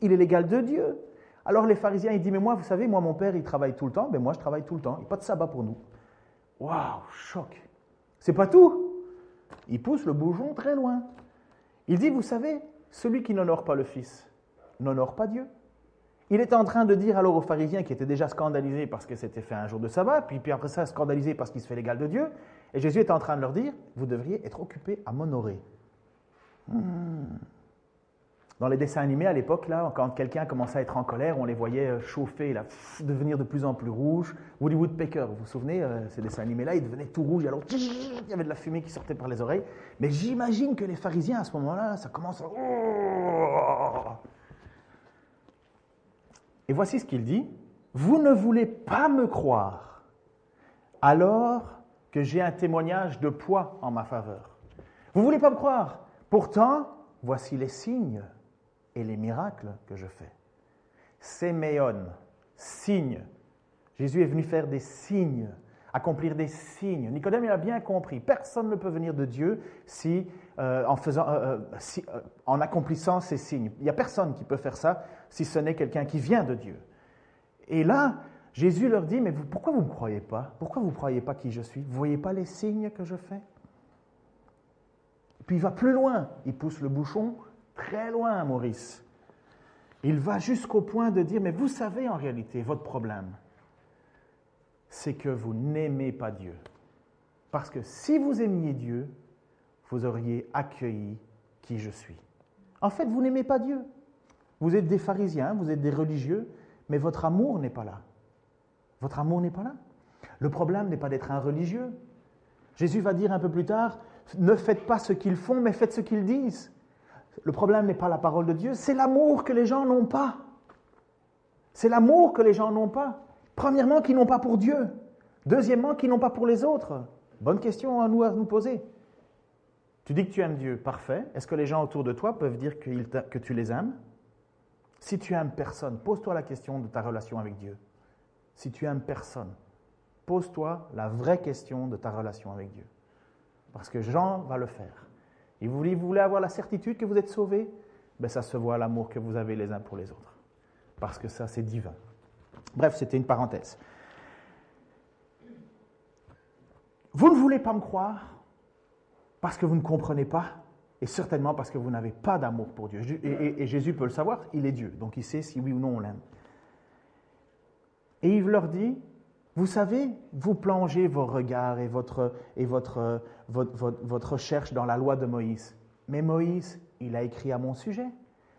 Speaker 1: Il est l'égal de Dieu. Alors les pharisiens, ils disent, mais moi, vous savez, moi, mon père, il travaille tout le temps, mais moi, je travaille tout le temps. Il n'y a pas de sabbat pour nous. Waouh, choc. C'est pas tout. Il pousse le bougeon très loin. Il dit, vous savez, celui qui n'honore pas le Fils n'honore pas Dieu. Il est en train de dire alors aux pharisiens qui étaient déjà scandalisés parce que c'était fait un jour de sabbat, puis, puis après ça scandalisés parce qu'il se fait l'égal de Dieu, et Jésus est en train de leur dire, vous devriez être occupés à m'honorer. Hmm. Dans les dessins animés à l'époque, là, quand quelqu'un commençait à être en colère, on les voyait euh, chauffer, devenir de plus en plus rouges. Woody Woodpecker, vous vous souvenez, euh, ces dessins animés-là, ils devenaient tout rouges, alors il y avait de la fumée qui sortait par les oreilles. Mais j'imagine que les pharisiens, à ce moment-là, ça commence à... Et voici ce qu'il dit. Vous ne voulez pas me croire, alors que j'ai un témoignage de poids en ma faveur. Vous ne voulez pas me croire. Pourtant, voici les signes et les miracles que je fais. Séméon, signe. Jésus est venu faire des signes, accomplir des signes. Nicodème, il a bien compris. Personne ne peut venir de Dieu si, euh, euh, euh, en accomplissant ces signes. Il n'y a personne qui peut faire ça si ce n'est quelqu'un qui vient de Dieu. Et là, Jésus leur dit, mais pourquoi vous ne me croyez pas? Pourquoi vous ne croyez pas qui je suis? Vous ne voyez pas les signes que je fais? Puis il va plus loin, il pousse le bouchon très loin, Maurice. Il va jusqu'au point de dire, mais vous savez en réalité, votre problème, c'est que vous n'aimez pas Dieu. Parce que si vous aimiez Dieu, vous auriez accueilli qui je suis. En fait, vous n'aimez pas Dieu. Vous êtes des pharisiens, vous êtes des religieux, mais votre amour n'est pas là. Votre amour n'est pas là. Le problème n'est pas d'être un religieux. Jésus va dire un peu plus tard, ne faites pas ce qu'ils font, mais faites ce qu'ils disent. Le problème n'est pas la parole de Dieu, c'est l'amour que les gens n'ont pas. C'est l'amour que les gens n'ont pas. Premièrement, qu'ils n'ont pas pour Dieu. Deuxièmement, qu'ils n'ont pas pour les autres. Bonne question à nous à nous poser. Tu dis que tu aimes Dieu, parfait. Est-ce que les gens autour de toi peuvent dire que tu les aimes? Si tu aimes personne, pose-toi la question de ta relation avec Dieu. Si tu aimes personne, pose-toi la vraie question de ta relation avec Dieu. Parce que Jean va le faire. Et vous voulez, avoir la certitude que vous êtes sauvés? Ben, Ça se voit l'amour que vous avez les uns pour les autres. Parce que ça, c'est divin. Bref, c'était une parenthèse. Vous ne voulez pas me croire parce que vous ne comprenez pas et certainement parce que vous n'avez pas d'amour pour Dieu. Et, Jésus peut le savoir, il est Dieu, donc il sait si oui ou non on l'aime. Et il leur dit, vous savez, vous plongez vos regards et, votre, votre, votre, recherche dans la loi de Moïse. Mais Moïse, il a écrit à mon sujet.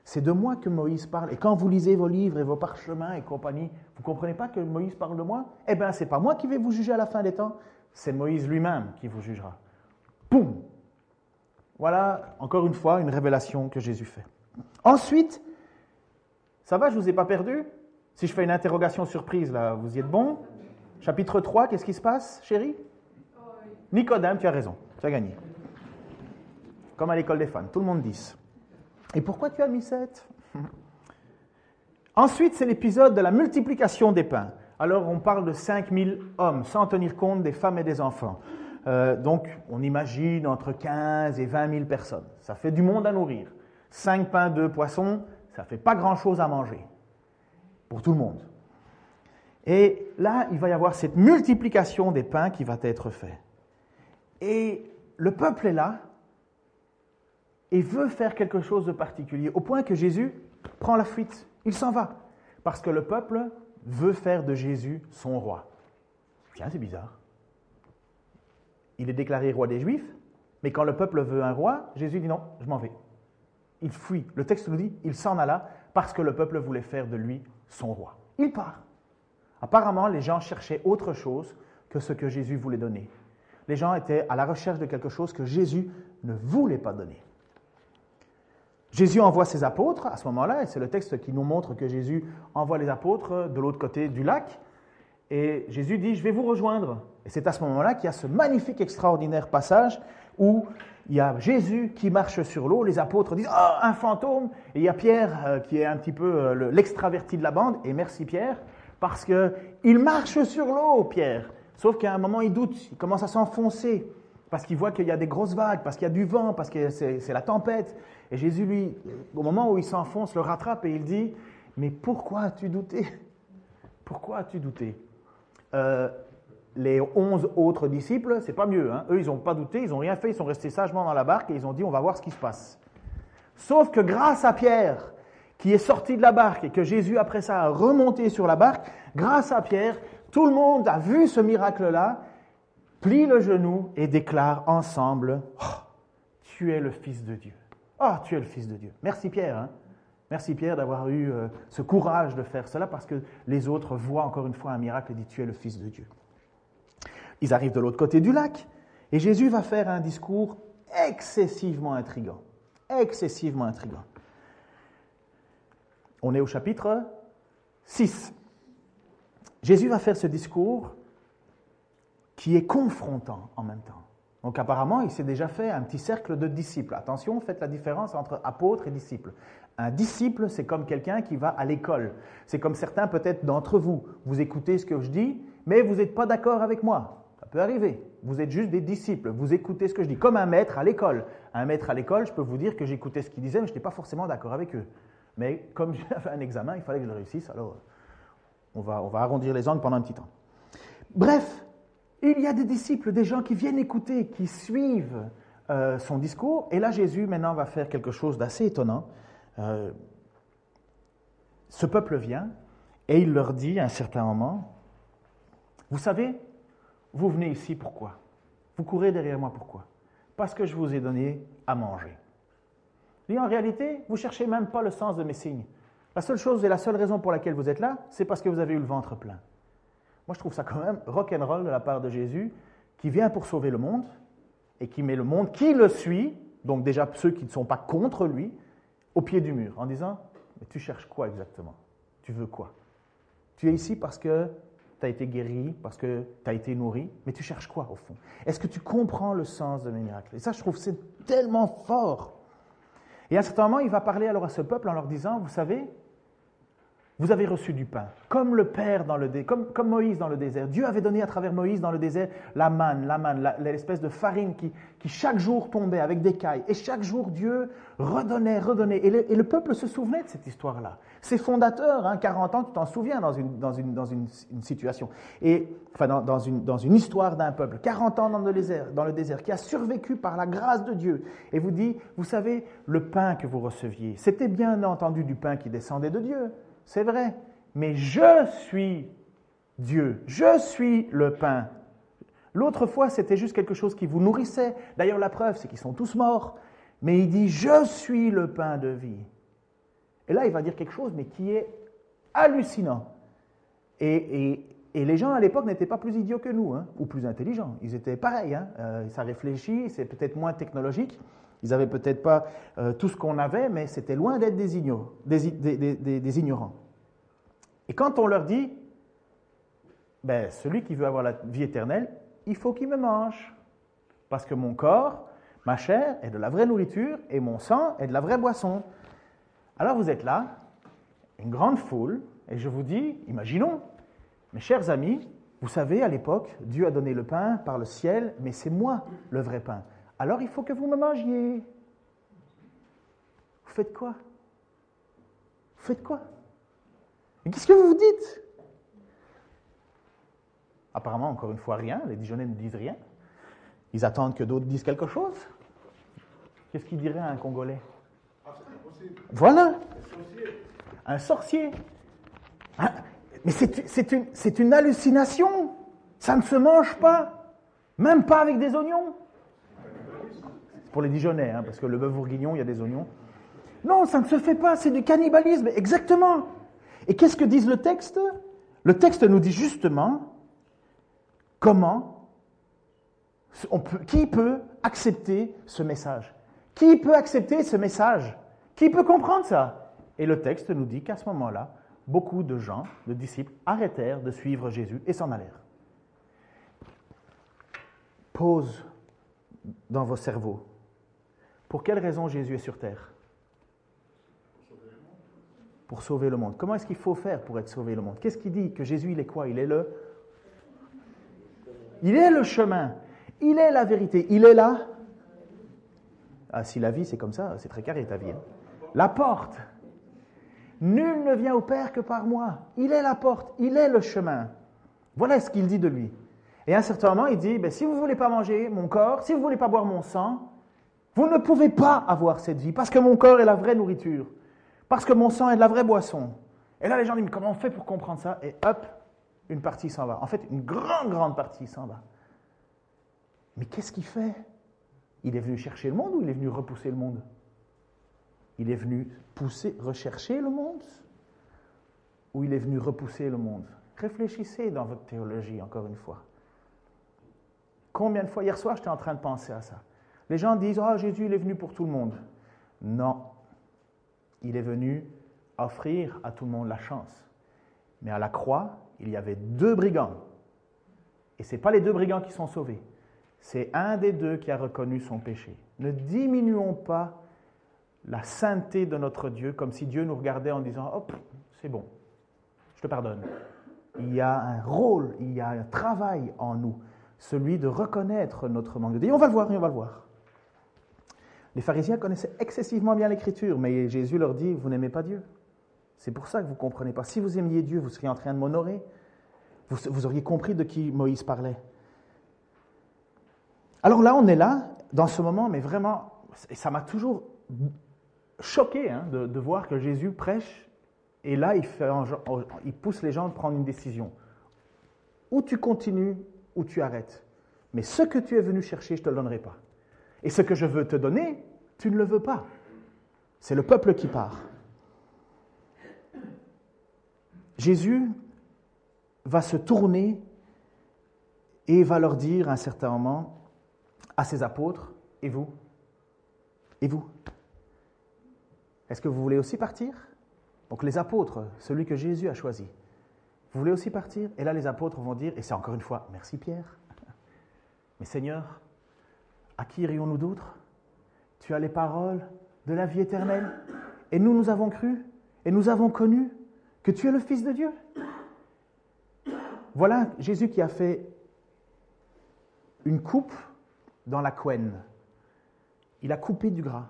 Speaker 1: C'est de moi que Moïse parle. Et quand vous lisez vos livres et vos parchemins et compagnie, vous ne comprenez pas que Moïse parle de moi? Eh bien, ce n'est pas moi qui vais vous juger à la fin des temps, c'est Moïse lui-même qui vous jugera. Poum Voilà, encore une fois, une révélation que Jésus fait. Ensuite, ça va, je ne vous ai pas perdu? Si je fais une interrogation surprise, là, vous y êtes bon? Chapitre 3, qu'est-ce qui se passe, chérie? Nicodème, tu as raison, tu as gagné. Comme à l'école des fans, tout le monde 10. Et pourquoi tu as mis 7 Ensuite, c'est l'épisode de la multiplication des pains. Alors, on parle de 5000 hommes, sans tenir compte des femmes et des enfants. Euh, donc, on imagine entre 15 et 20 000 personnes. Ça fait du monde à nourrir. 5 pains, 2 poissons, ça ne fait pas grand-chose à manger. Pour tout le monde. Et là, il va y avoir cette multiplication des pains qui va être faite. Et le peuple est là et veut faire quelque chose de particulier, au point que Jésus prend la fuite. Il s'en va. Parce que le peuple veut faire de Jésus son roi. Tiens, c'est bizarre. Il est déclaré roi des Juifs, mais quand le peuple veut un roi, Jésus dit non, je m'en vais. Il fuit. Le texte nous dit, il s'en alla parce que le peuple voulait faire de lui son roi. Il part. Apparemment, les gens cherchaient autre chose que ce que Jésus voulait donner. Les gens étaient à la recherche de quelque chose que Jésus ne voulait pas donner. Jésus envoie ses apôtres à ce moment-là, et c'est le texte qui nous montre que Jésus envoie les apôtres de l'autre côté du lac. Et Jésus dit, je vais vous rejoindre. Et c'est à ce moment-là qu'il y a ce magnifique, extraordinaire passage où il y a Jésus qui marche sur l'eau, les apôtres disent, oh, un fantôme. Et il y a Pierre euh, qui est un petit peu euh, l'extraverti de la bande, et merci Pierre, parce qu'il marche sur l'eau, Pierre. Sauf qu'à un moment, il doute, il commence à s'enfoncer, parce qu'il voit qu'il y a des grosses vagues, parce qu'il y a du vent, parce que c'est la tempête. Et Jésus, lui, au moment où il s'enfonce, le rattrape et il dit, mais pourquoi as-tu douté? Pourquoi as-tu douté euh, Les onze autres disciples, c'est pas mieux. Hein. Eux, ils n'ont pas douté, ils n'ont rien fait, ils sont restés sagement dans la barque et ils ont dit, on va voir ce qui se passe. Sauf que grâce à Pierre, qui est sorti de la barque et que Jésus, après ça, a remonté sur la barque, grâce à Pierre, tout le monde a vu ce miracle-là, plie le genou et déclare ensemble, oh, tu es le Fils de Dieu. Oh, tu es le Fils de Dieu. Merci Pierre. Hein. Merci Pierre d'avoir eu euh, ce courage de faire cela parce que les autres voient encore une fois un miracle et disent tu es le Fils de Dieu. Ils arrivent de l'autre côté du lac et Jésus va faire un discours excessivement intrigant. Excessivement intrigant. On est au chapitre 6. Jésus va faire ce discours qui est confrontant en même temps. Donc apparemment, il s'est déjà fait un petit cercle de disciples. Attention, faites la différence entre apôtre et disciple. Un disciple, c'est comme quelqu'un qui va à l'école. C'est comme certains peut-être d'entre vous. Vous écoutez ce que je dis, mais vous n'êtes pas d'accord avec moi. Ça peut arriver. Vous êtes juste des disciples. Vous écoutez ce que je dis, comme un maître à l'école. Un maître à l'école, je peux vous dire que j'écoutais ce qu'il disait, mais je n'étais pas forcément d'accord avec eux. Mais comme j'avais un examen, il fallait que je le réussisse, alors on va, on va arrondir les angles pendant un petit temps. Bref, il y a des disciples, des gens qui viennent écouter, qui suivent euh, son discours. Et là, Jésus, maintenant, va faire quelque chose d'assez étonnant. Euh, ce peuple vient et il leur dit à un certain moment, vous savez, vous venez ici pourquoi? Vous courez derrière moi pourquoi? Parce que je vous ai donné à manger. Et en réalité, vous cherchez même pas le sens de mes signes. La seule chose et la seule raison pour laquelle vous êtes là, c'est parce que vous avez eu le ventre plein. Moi, je trouve ça quand même rock'n'roll de la part de Jésus, qui vient pour sauver le monde et qui met le monde qui le suit, donc déjà ceux qui ne sont pas contre lui, au pied du mur, en disant Mais tu cherches quoi exactement? Tu veux quoi? Tu es ici parce que tu as été guéri, parce que tu as été nourri, mais tu cherches quoi au fond? Est-ce que tu comprends le sens de mes miracles? Et ça, je trouve c'est tellement fort. Et à un certain moment, il va parler alors à ce peuple en leur disant Vous savez, vous avez reçu du pain, comme le Père dans le comme, comme Moïse dans le désert. Dieu avait donné à travers Moïse dans le désert la manne, la manne, l'espèce de farine qui, chaque jour tombait avec des cailles. Et chaque jour, Dieu redonnait, redonnait. Et le, peuple se souvenait de cette histoire-là. Ses fondateurs, hein, 40 ans, tu t'en souviens dans, une, dans, une, dans une, situation. Et, enfin, dans, dans, une, dans une histoire d'un peuple, 40 ans dans le, désert, dans le désert, qui a survécu par la grâce de Dieu. Et vous dit, vous savez, le pain que vous receviez, c'était bien entendu du pain qui descendait de Dieu c'est vrai, mais je suis Dieu, je suis le pain. L'autre fois, c'était juste quelque chose qui vous nourrissait. D'ailleurs, la preuve, c'est qu'ils sont tous morts. Mais il dit, je suis le pain de vie. Et là, il va dire quelque chose, mais qui est hallucinant. Et, les gens à l'époque n'étaient pas plus idiots que nous, hein, ou plus intelligents. Ils étaient pareils. Hein. Euh, ça réfléchit, c'est peut-être moins technologique. Ils n'avaient peut-être pas euh, tout ce qu'on avait, mais c'était loin d'être des, des, ignorants. Et quand on leur dit, ben, celui qui veut avoir la vie éternelle, il faut qu'il me mange. Parce que mon corps, ma chair est de la vraie nourriture et mon sang est de la vraie boisson. Alors vous êtes là, une grande foule, et je vous dis, imaginons, mes chers amis, vous savez, à l'époque, Dieu a donné le pain par le ciel, mais c'est moi le vrai pain alors il faut que vous me mangiez. Vous faites quoi? Vous faites quoi? Et qu'est-ce que vous vous dites? Apparemment, encore une fois, rien. Les Dijonais ne disent rien. Ils attendent que d'autres disent quelque chose. Qu'est-ce qu'ils diraient à un Congolais? Voilà. Un sorcier. Ah, mais c'est une, une hallucination. Ça ne se mange pas. Même pas avec des oignons pour les Dijonais, hein, parce que le bœuf bourguignon, il y a des oignons. Non, ça ne se fait pas, c'est du cannibalisme, exactement. Et qu'est-ce que dit le texte? Le texte nous dit justement comment, on peut, qui peut accepter ce message Qui peut accepter ce message? Qui peut comprendre ça? Et le texte nous dit qu'à ce moment-là, beaucoup de gens, de disciples, arrêtèrent de suivre Jésus et s'en allèrent. Pose dans vos cerveaux. Pour quelle raison Jésus est sur terre Pour sauver le monde. Comment est-ce qu'il faut faire pour être sauvé le monde Qu'est-ce qu'il dit Que Jésus, il est quoi? Il est le... Il est le chemin. Il est la vérité. Il est là. Ah, si la vie, c'est comme ça, c'est très carré ta vie. Hein. La porte. Nul ne vient au Père que par moi. Il est la porte, il est le chemin. Voilà ce qu'il dit de lui. Et à un certain moment, il dit, ben, si vous ne voulez pas manger mon corps, si vous ne voulez pas boire mon sang, vous ne pouvez pas avoir cette vie, parce que mon corps est la vraie nourriture, parce que mon sang est de la vraie boisson. Et là, les gens disent, mais comment on fait pour comprendre ça? Et hop, une partie s'en va. En fait, une grande, grande partie s'en va. Mais qu'est-ce qu'il fait? Il est venu chercher le monde ou il est venu repousser le monde? Il est venu pousser, rechercher le monde? Ou il est venu repousser le monde? Réfléchissez dans votre théologie, encore une fois. Combien de fois, hier soir, j'étais en train de penser à ça? Les gens disent, oh, Jésus, il est venu pour tout le monde. Non, il est venu offrir à tout le monde la chance. Mais à la croix, il y avait deux brigands. Et ce n'est pas les deux brigands qui sont sauvés. C'est un des deux qui a reconnu son péché. Ne diminuons pas la sainteté de notre Dieu comme si Dieu nous regardait en disant, hop, c'est bon, je te pardonne. Il y a un rôle, il y a un travail en nous celui de reconnaître notre manque de Dieu. On va le voir, on va le voir. Les pharisiens connaissaient excessivement bien l'Écriture, mais Jésus leur dit, vous n'aimez pas Dieu. C'est pour ça que vous ne comprenez pas. Si vous aimiez Dieu, vous seriez en train de m'honorer. Vous, auriez compris de qui Moïse parlait. Alors là, on est là, dans ce moment, mais vraiment, ça m'a toujours choqué hein, de, voir que Jésus prêche, et là, il, il pousse les gens à prendre une décision. Ou tu continues ou tu arrêtes. Mais ce que tu es venu chercher, je ne te le donnerai pas. Et ce que je veux te donner, tu ne le veux pas. C'est le peuple qui part. Jésus va se tourner et va leur dire à un certain moment à ses apôtres, et vous? Et vous? Est-ce que vous voulez aussi partir? Donc les apôtres, celui que Jésus a choisi, vous voulez aussi partir? Et là, les apôtres vont dire, et c'est encore une fois, merci Pierre, mais Seigneur, à qui irions-nous d'autres Tu as les paroles de la vie éternelle, et nous, nous avons cru, et nous avons connu que tu es le Fils de Dieu. Voilà Jésus qui a fait une coupe dans la couenne. Il a coupé du gras.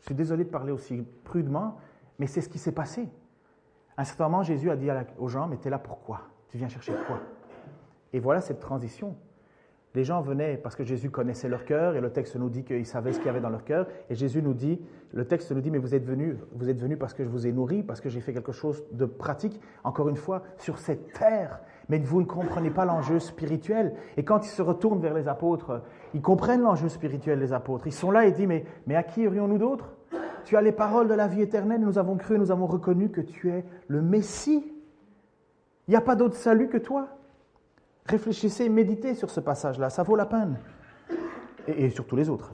Speaker 1: Je suis désolé de parler aussi prudemment, mais c'est ce qui s'est passé. À un certain moment, Jésus a dit aux gens, mais tu es là pourquoi? Tu viens chercher quoi Et voilà cette transition. Les gens venaient parce que Jésus connaissait leur cœur et le texte nous dit qu'il savait ce qu'il y avait dans leur cœur. Et Jésus nous dit, le texte nous dit, mais vous êtes venus, vous êtes venus parce que je vous ai nourri, parce que j'ai fait quelque chose de pratique, encore une fois, sur cette terre. Mais vous ne comprenez pas l'enjeu spirituel. Et quand ils se retournent vers les apôtres, ils comprennent l'enjeu spirituel des apôtres. Ils sont là et disent, mais, mais à qui irions-nous d'autres tu as les paroles de la vie éternelle, nous avons cru, nous avons reconnu que tu es le Messie. Il n'y a pas d'autre salut que toi. Réfléchissez, méditez sur ce passage-là, ça vaut la peine. Et, sur tous les autres.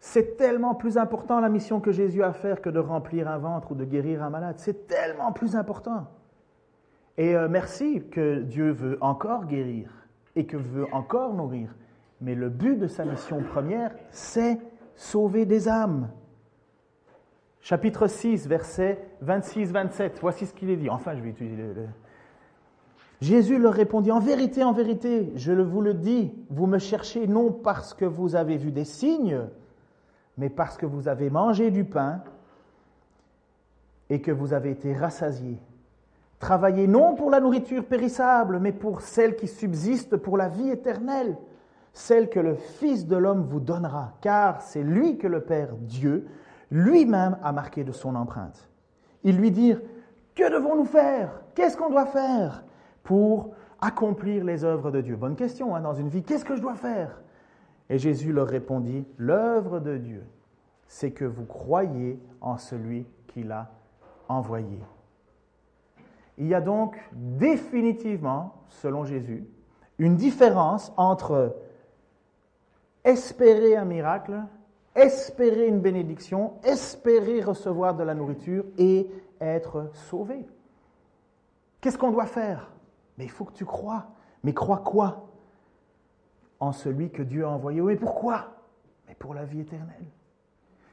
Speaker 1: C'est tellement plus important la mission que Jésus a à faire que de remplir un ventre ou de guérir un malade. C'est tellement plus important. Et euh, merci que Dieu veut encore guérir et que veut encore nourrir. Mais le but de sa mission première, c'est sauver des âmes. Chapitre 6, versets 26-27. Voici ce qu'il est dit. Enfin, je vais utiliser le, Jésus leur répondit, en vérité, en vérité, je vous le dis, vous me cherchez non parce que vous avez vu des signes, mais parce que vous avez mangé du pain et que vous avez été rassasiés. Travaillez non pour la nourriture périssable, mais pour celle qui subsiste pour la vie éternelle, celle que le Fils de l'homme vous donnera, car c'est lui que le Père Dieu lui-même a marqué de son empreinte. Ils lui dirent, que devons-nous faire? Qu'est-ce qu'on doit faire? Pour accomplir les œuvres de Dieu Bonne question hein, dans une vie, qu'est-ce que je dois faire? Et Jésus leur répondit, l'œuvre de Dieu, c'est que vous croyez en celui qui l'a envoyé. Il y a donc définitivement, selon Jésus, une différence entre espérer un miracle espérer une bénédiction, espérer recevoir de la nourriture et être sauvé. Qu'est-ce qu'on doit faire? Mais il faut que tu crois. Mais crois quoi? En celui que Dieu a envoyé. Mais pourquoi? Mais pour la vie éternelle.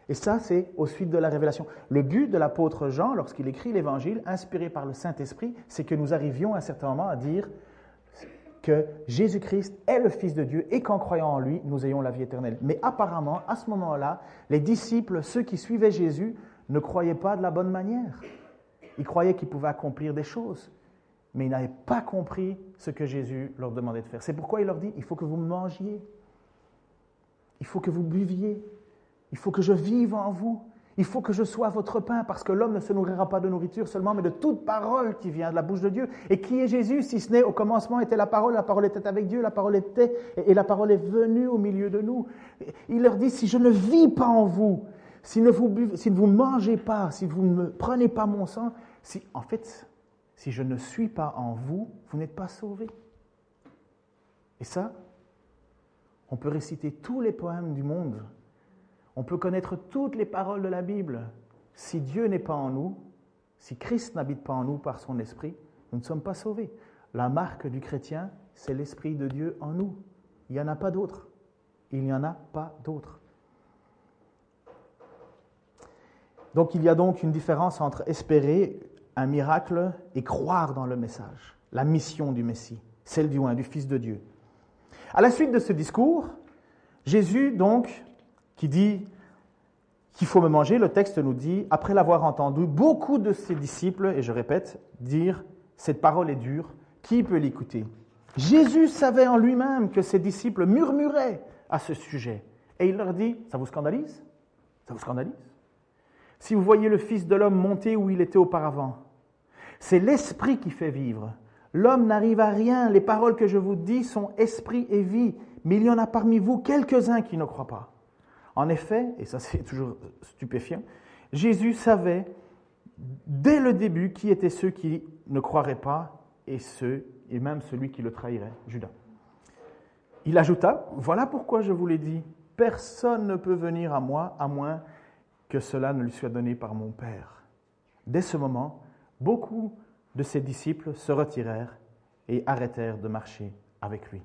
Speaker 1: Et ça, c'est au suite de la révélation. Le but de l'apôtre Jean, lorsqu'il écrit l'évangile, inspiré par le Saint-Esprit, c'est que nous arrivions à un certain moment à dire que Jésus-Christ est le Fils de Dieu et qu'en croyant en lui, nous ayons la vie éternelle. Mais apparemment, à ce moment-là, les disciples, ceux qui suivaient Jésus, ne croyaient pas de la bonne manière. Ils croyaient qu'ils pouvaient accomplir des choses, mais ils n'avaient pas compris ce que Jésus leur demandait de faire. C'est pourquoi il leur dit, il faut que vous mangiez, il faut que vous buviez, il faut que je vive en vous, il faut que je sois votre pain, parce que l'homme ne se nourrira pas de nourriture seulement, mais de toute parole qui vient de la bouche de Dieu. Et qui est Jésus, si ce n'est au commencement était la parole, la parole était avec Dieu, la parole était, et la parole est venue au milieu de nous. Il leur dit, si je ne vis pas en vous, si, ne vous, si vous ne mangez pas, si vous ne prenez pas mon sang, si, en fait, si je ne suis pas en vous, vous n'êtes pas sauvés. Et ça, on peut réciter tous les poèmes du monde on peut connaître toutes les paroles de la Bible. Si Dieu n'est pas en nous, si Christ n'habite pas en nous par son esprit, nous ne sommes pas sauvés. La marque du chrétien, c'est l'esprit de Dieu en nous. Il n'y en a pas d'autre. Il n'y en a pas d'autre. Donc il y a donc une différence entre espérer un miracle et croire dans le message, la mission du Messie, celle du du Fils de Dieu. À la suite de ce discours, Jésus donc qui dit qu'il faut me manger, le texte nous dit, après l'avoir entendu, beaucoup de ses disciples, et je répète, dire, cette parole est dure, qui peut l'écouter? Jésus savait en lui-même que ses disciples murmuraient à ce sujet. Et il leur dit, ça vous scandalise? Ça vous scandalise? Si vous voyez le Fils de l'homme monter où il était auparavant, c'est l'Esprit qui fait vivre. L'homme n'arrive à rien. Les paroles que je vous dis sont esprit et vie. Mais il y en a parmi vous quelques-uns qui ne croient pas. En effet, et ça c'est toujours stupéfiant, Jésus savait dès le début qui étaient ceux qui ne croiraient pas et ceux, et même celui qui le trahirait, Judas. Il ajouta, voilà pourquoi je vous l'ai dit, personne ne peut venir à moi à moins que cela ne lui soit donné par mon Père. Dès ce moment, beaucoup de ses disciples se retirèrent et arrêtèrent de marcher avec lui.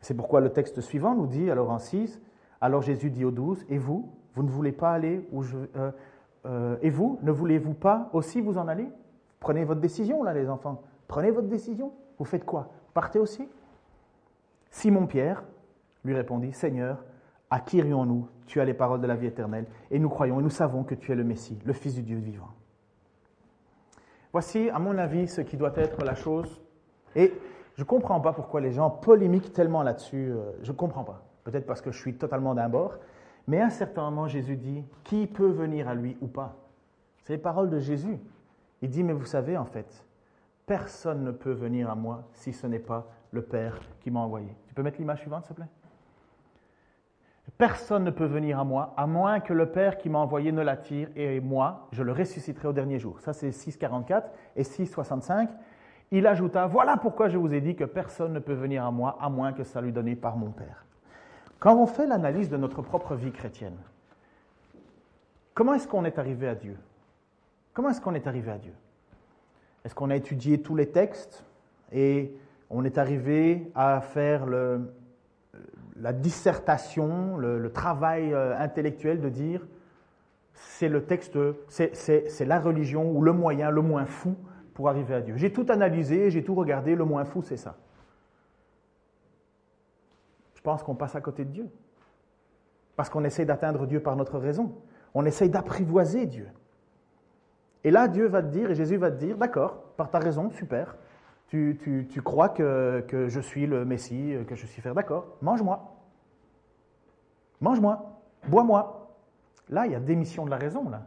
Speaker 1: C'est pourquoi le texte suivant nous dit, alors en 6, alors Jésus dit aux douze, et vous, vous ne voulez pas aller où je... Euh, euh, et vous, ne voulez-vous pas aussi vous en aller? Prenez votre décision, là, les enfants. Prenez votre décision. Vous faites quoi? Partez aussi? Simon-Pierre lui répondit, Seigneur, à qui irions-nous Tu as les paroles de la vie éternelle, et nous croyons et nous savons que tu es le Messie, le Fils du Dieu vivant. Voici, à mon avis, ce qui doit être la chose. Et je ne comprends pas pourquoi les gens polémiquent tellement là-dessus. Euh, je ne comprends pas peut-être parce que je suis totalement d'un bord, mais à un certain moment, Jésus dit, qui peut venir à lui ou pas? C'est les paroles de Jésus. Il dit, mais vous savez, en fait, personne ne peut venir à moi si ce n'est pas le Père qui m'a envoyé. Tu peux mettre l'image suivante, s'il te plaît? Personne ne peut venir à moi à moins que le Père qui m'a envoyé ne l'attire et moi, je le ressusciterai au dernier jour. Ça, c'est 6,44 et 6,65. Il ajouta, voilà pourquoi je vous ai dit que personne ne peut venir à moi à moins que ça lui donné par mon Père. Quand on fait l'analyse de notre propre vie chrétienne, comment est-ce qu'on est arrivé à Dieu? Comment est-ce qu'on est arrivé à Dieu? Est-ce qu'on a étudié tous les textes et on est arrivé à faire la dissertation, le, travail euh, intellectuel de dire c'est le texte, c'est la religion ou le moyen le moins fou pour arriver à Dieu. J'ai tout analysé, j'ai tout regardé, le moins fou c'est ça je pense qu'on passe à côté de Dieu. Parce qu'on essaie d'atteindre Dieu par notre raison. On essaie d'apprivoiser Dieu. Et là, Dieu va te dire, et Jésus va te dire, d'accord, par ta raison, super, tu, crois que, que, je suis le Messie, que je suis faire, d'accord, mange-moi. Mange-moi, bois-moi. Là, il y a démission de la raison, là.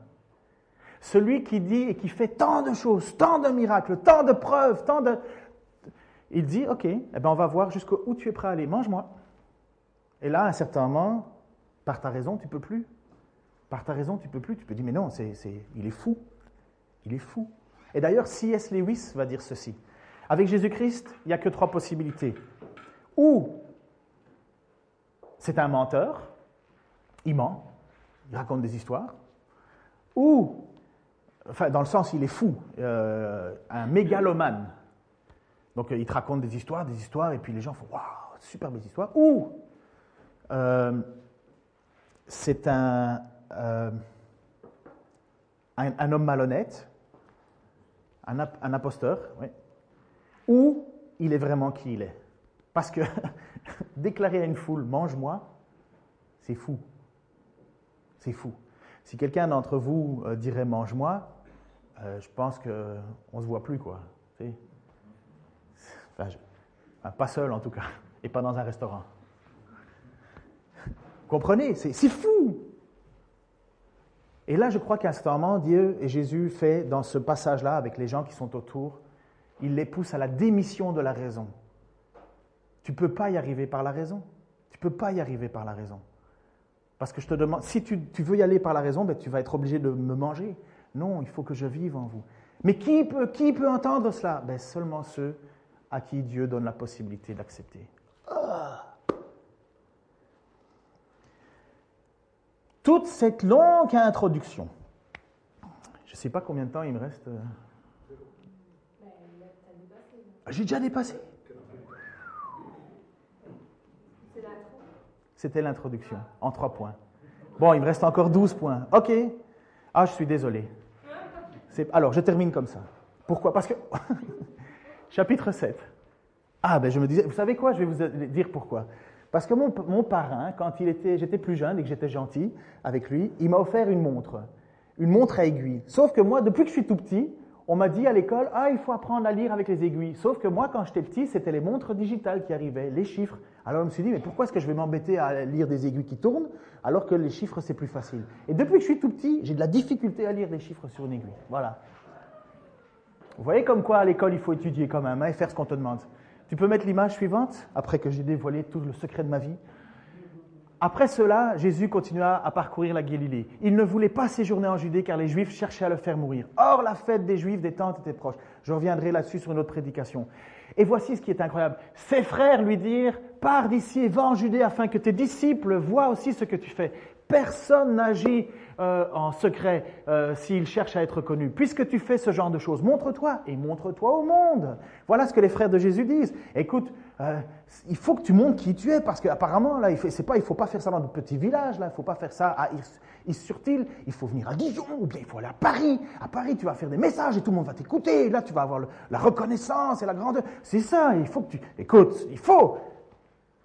Speaker 1: Celui qui dit et qui fait tant de choses, tant de miracles, tant de preuves, tant de... Il dit, OK, eh ben on va voir jusqu'où tu es prêt à aller. Mange-moi. Et là, à un certain moment, par ta raison, tu peux plus. Par ta raison, tu peux plus. Tu peux dire, mais non, c'est, il est fou. Il est fou. Et d'ailleurs, C.S. Lewis va dire ceci. Avec Jésus-Christ, il n'y a que trois possibilités. Ou c'est un menteur, il ment, il raconte des histoires, ou, dans le sens, il est fou, euh, un mégalomane. Donc, il te raconte des histoires, des histoires, et puis les gens font Waouh, super belles histoires. Ou, euh, c'est un, euh, un, homme malhonnête, un, un imposteur, oui. Ou il est vraiment qui il est. Parce que déclarer à une foule, mange-moi, c'est fou. C'est fou. Si quelqu'un d'entre vous euh, dirait mange-moi, euh, je pense qu'on ne se voit plus, quoi. Pas seul en tout cas, et pas dans un restaurant. Comprenez, c'est fou. Et là, je crois qu'à ce moment, Dieu et Jésus fait dans ce passage-là avec les gens qui sont autour, il les pousse à la démission de la raison. Tu ne peux pas y arriver par la raison. Tu ne peux pas y arriver par la raison. Parce que je te demande, si tu, veux y aller par la raison, ben, tu vas être obligé de me manger. Non, il faut que je vive en vous. Mais qui peut, entendre cela? Ben, Seulement ceux à qui Dieu donne la possibilité d'accepter. Ah. toute cette longue introduction. Je ne sais pas combien de temps il me reste. J'ai déjà dépassé. C'était l'introduction, en trois points. Bon, il me reste encore douze points. OK. Ah, je suis désolé. Alors, je termine comme ça. Pourquoi? Parce que. Chapitre 7. Ah, ben je me disais, vous savez quoi? Je vais vous dire pourquoi. Parce que mon, mon parrain, quand il était, j'étais plus jeune et que j'étais gentil avec lui, il m'a offert une montre, une montre à aiguille. Sauf que moi, depuis que je suis tout petit, on m'a dit à l'école, ah, il faut apprendre à lire avec les aiguilles. Sauf que moi, quand j'étais petit, c'était les montres digitales qui arrivaient, les chiffres. Alors je me suis dit, mais pourquoi est-ce que je vais m'embêter à lire des aiguilles qui tournent alors que les chiffres, c'est plus facile? Et depuis que je suis tout petit, j'ai de la difficulté à lire des chiffres sur une aiguille. Voilà. Vous voyez comme quoi à l'école, il faut étudier quand même hein, et faire ce qu'on te demande. Tu peux mettre l'image suivante, après que j'ai dévoilé tout le secret de ma vie. Après cela, Jésus continua à parcourir la Galilée. Il ne voulait pas séjourner en Judée car les Juifs cherchaient à le faire mourir. Or, la fête des Juifs des tentes était proche. Je reviendrai là-dessus sur une autre prédication. Et voici ce qui est incroyable. Ses frères lui dirent, pars d'ici et va en Judée afin que tes disciples voient aussi ce que tu fais. Personne n'agit euh, en secret euh, s'il cherche à être connu. Puisque tu fais ce genre de choses, montre-toi et montre-toi au monde. Voilà ce que les frères de Jésus disent. Écoute, euh, il faut que tu montres qui tu es parce qu'apparemment, là, il ne pas, il faut pas faire ça dans de petits villages, là, il ne faut pas faire ça à Is-sur-Tille, il faut venir à Dijon ou bien il faut aller à Paris. À Paris, tu vas faire des messages et tout le monde va t'écouter. Là, tu vas avoir la reconnaissance et la grandeur. C'est ça, il faut que tu. Écoute, il faut.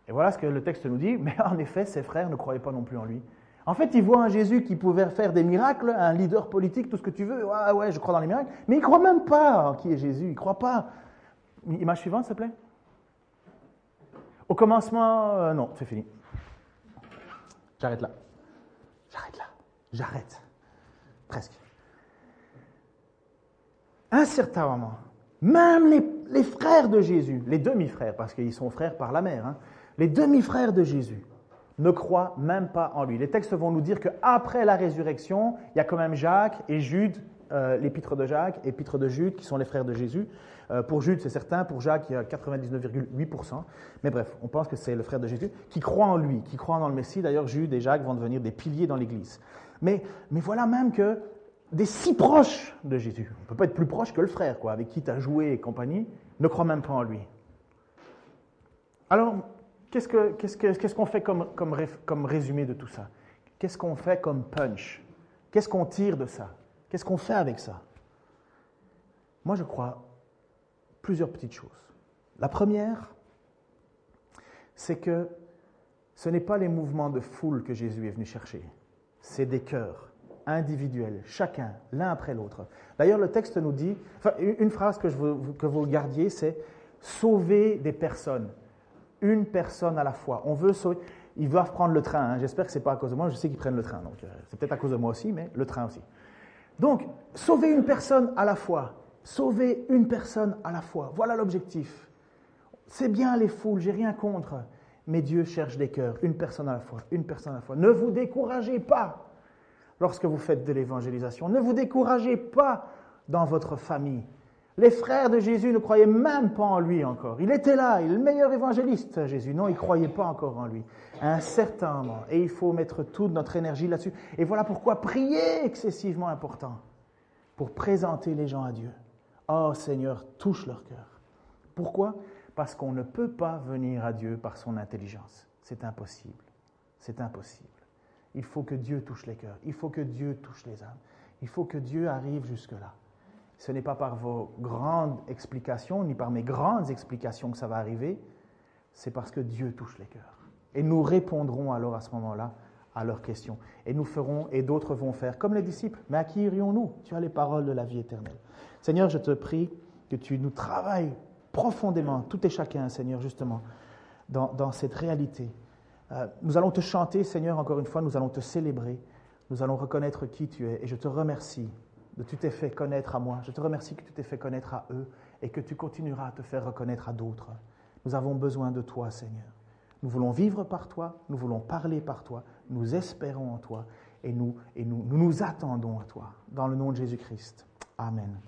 Speaker 1: Et voilà ce que le texte nous dit. Mais en effet, ses frères ne croyaient pas non plus en lui. En fait, ils voient un Jésus qui pouvait faire des miracles, un leader politique, tout ce que tu veux. Ouais, ouais, je crois dans les miracles. Mais ils ne croient même pas en qui est Jésus. Ils ne croient pas. Image suivante, s'il te plaît. Au commencement, euh, non, c'est fini. J'arrête là. J'arrête là. J'arrête. Presque. Un certain moment, même les, frères de Jésus, les demi-frères, parce qu'ils sont frères par la mère, hein, les demi-frères de Jésus, ne croient même pas en lui. Les textes vont nous dire qu'après la résurrection, il y a quand même Jacques et Jude, euh, l'épître de Jacques l'épître de Jude, qui sont les frères de Jésus. Euh, pour Jude, c'est certain, pour Jacques, il y a 99,8%. Mais bref, on pense que c'est le frère de Jésus qui croit en lui, qui croit dans le Messie. D'ailleurs, Jude et Jacques vont devenir des piliers dans l'Église. Mais, mais voilà même que des si proches de Jésus, on ne peut pas être plus proche que le frère, quoi, avec qui tu as joué et compagnie, ne croient même pas en lui. Alors, Qu'est-ce qu'on fait comme, résumé de tout ça? Qu'est-ce qu'on fait comme punch? Qu'est-ce qu'on tire de ça? Qu'est-ce qu'on fait avec ça? Moi, je crois plusieurs petites choses. La première, c'est que ce n'est pas les mouvements de foule que Jésus est venu chercher, c'est des cœurs individuels, chacun, l'un après l'autre. D'ailleurs, le texte nous dit, une phrase que, que vous gardiez, c'est sauver des personnes une personne à la fois. On veut sauver. Ils doivent prendre le train. Hein. J'espère que ce n'est pas à cause de moi. Je sais qu'ils prennent le train. Donc, euh, c'est peut-être à cause de moi aussi, mais le train aussi. Donc, sauver une personne à la fois. Sauver une personne à la fois. Voilà l'objectif. C'est bien les foules, j'ai rien contre. Mais Dieu cherche des cœurs, une personne à la fois, une personne à la fois. Ne vous découragez pas lorsque vous faites de l'évangélisation. Ne vous découragez pas dans votre famille. Les frères de Jésus ne croyaient même pas en lui encore. Il était là, il est le meilleur évangéliste, Jésus. Non, ils ne croyaient pas encore en lui. À un certain moment. Et il faut mettre toute notre énergie là-dessus. Et voilà pourquoi prier est excessivement important. Pour présenter les gens à Dieu. Oh Seigneur, touche leur cœur. Pourquoi? Parce qu'on ne peut pas venir à Dieu par son intelligence. C'est impossible. C'est impossible. Il faut que Dieu touche les cœurs. Il faut que Dieu touche les âmes. Il faut que Dieu arrive jusque-là. Ce n'est pas par vos grandes explications, ni par mes grandes explications que ça va arriver, c'est parce que Dieu touche les cœurs. Et nous répondrons alors à ce moment-là à leurs questions. Et nous ferons, et d'autres vont faire, comme les disciples. Mais à qui irions-nous? Tu as les paroles de la vie éternelle. Seigneur, je te prie que tu nous travailles profondément, tout et chacun, Seigneur, justement, dans, cette réalité. Euh, nous allons te chanter, Seigneur, encore une fois, nous allons te célébrer, nous allons reconnaître qui tu es. Et je te remercie de tu t'es fait connaître à moi. Je te remercie que tu t'es fait connaître à eux et que tu continueras à te faire reconnaître à d'autres. Nous avons besoin de toi, Seigneur. Nous voulons vivre par toi, nous voulons parler par toi, nous espérons en toi et nous, et nous, nous, nous attendons à toi. Dans le nom de Jésus-Christ. Amen.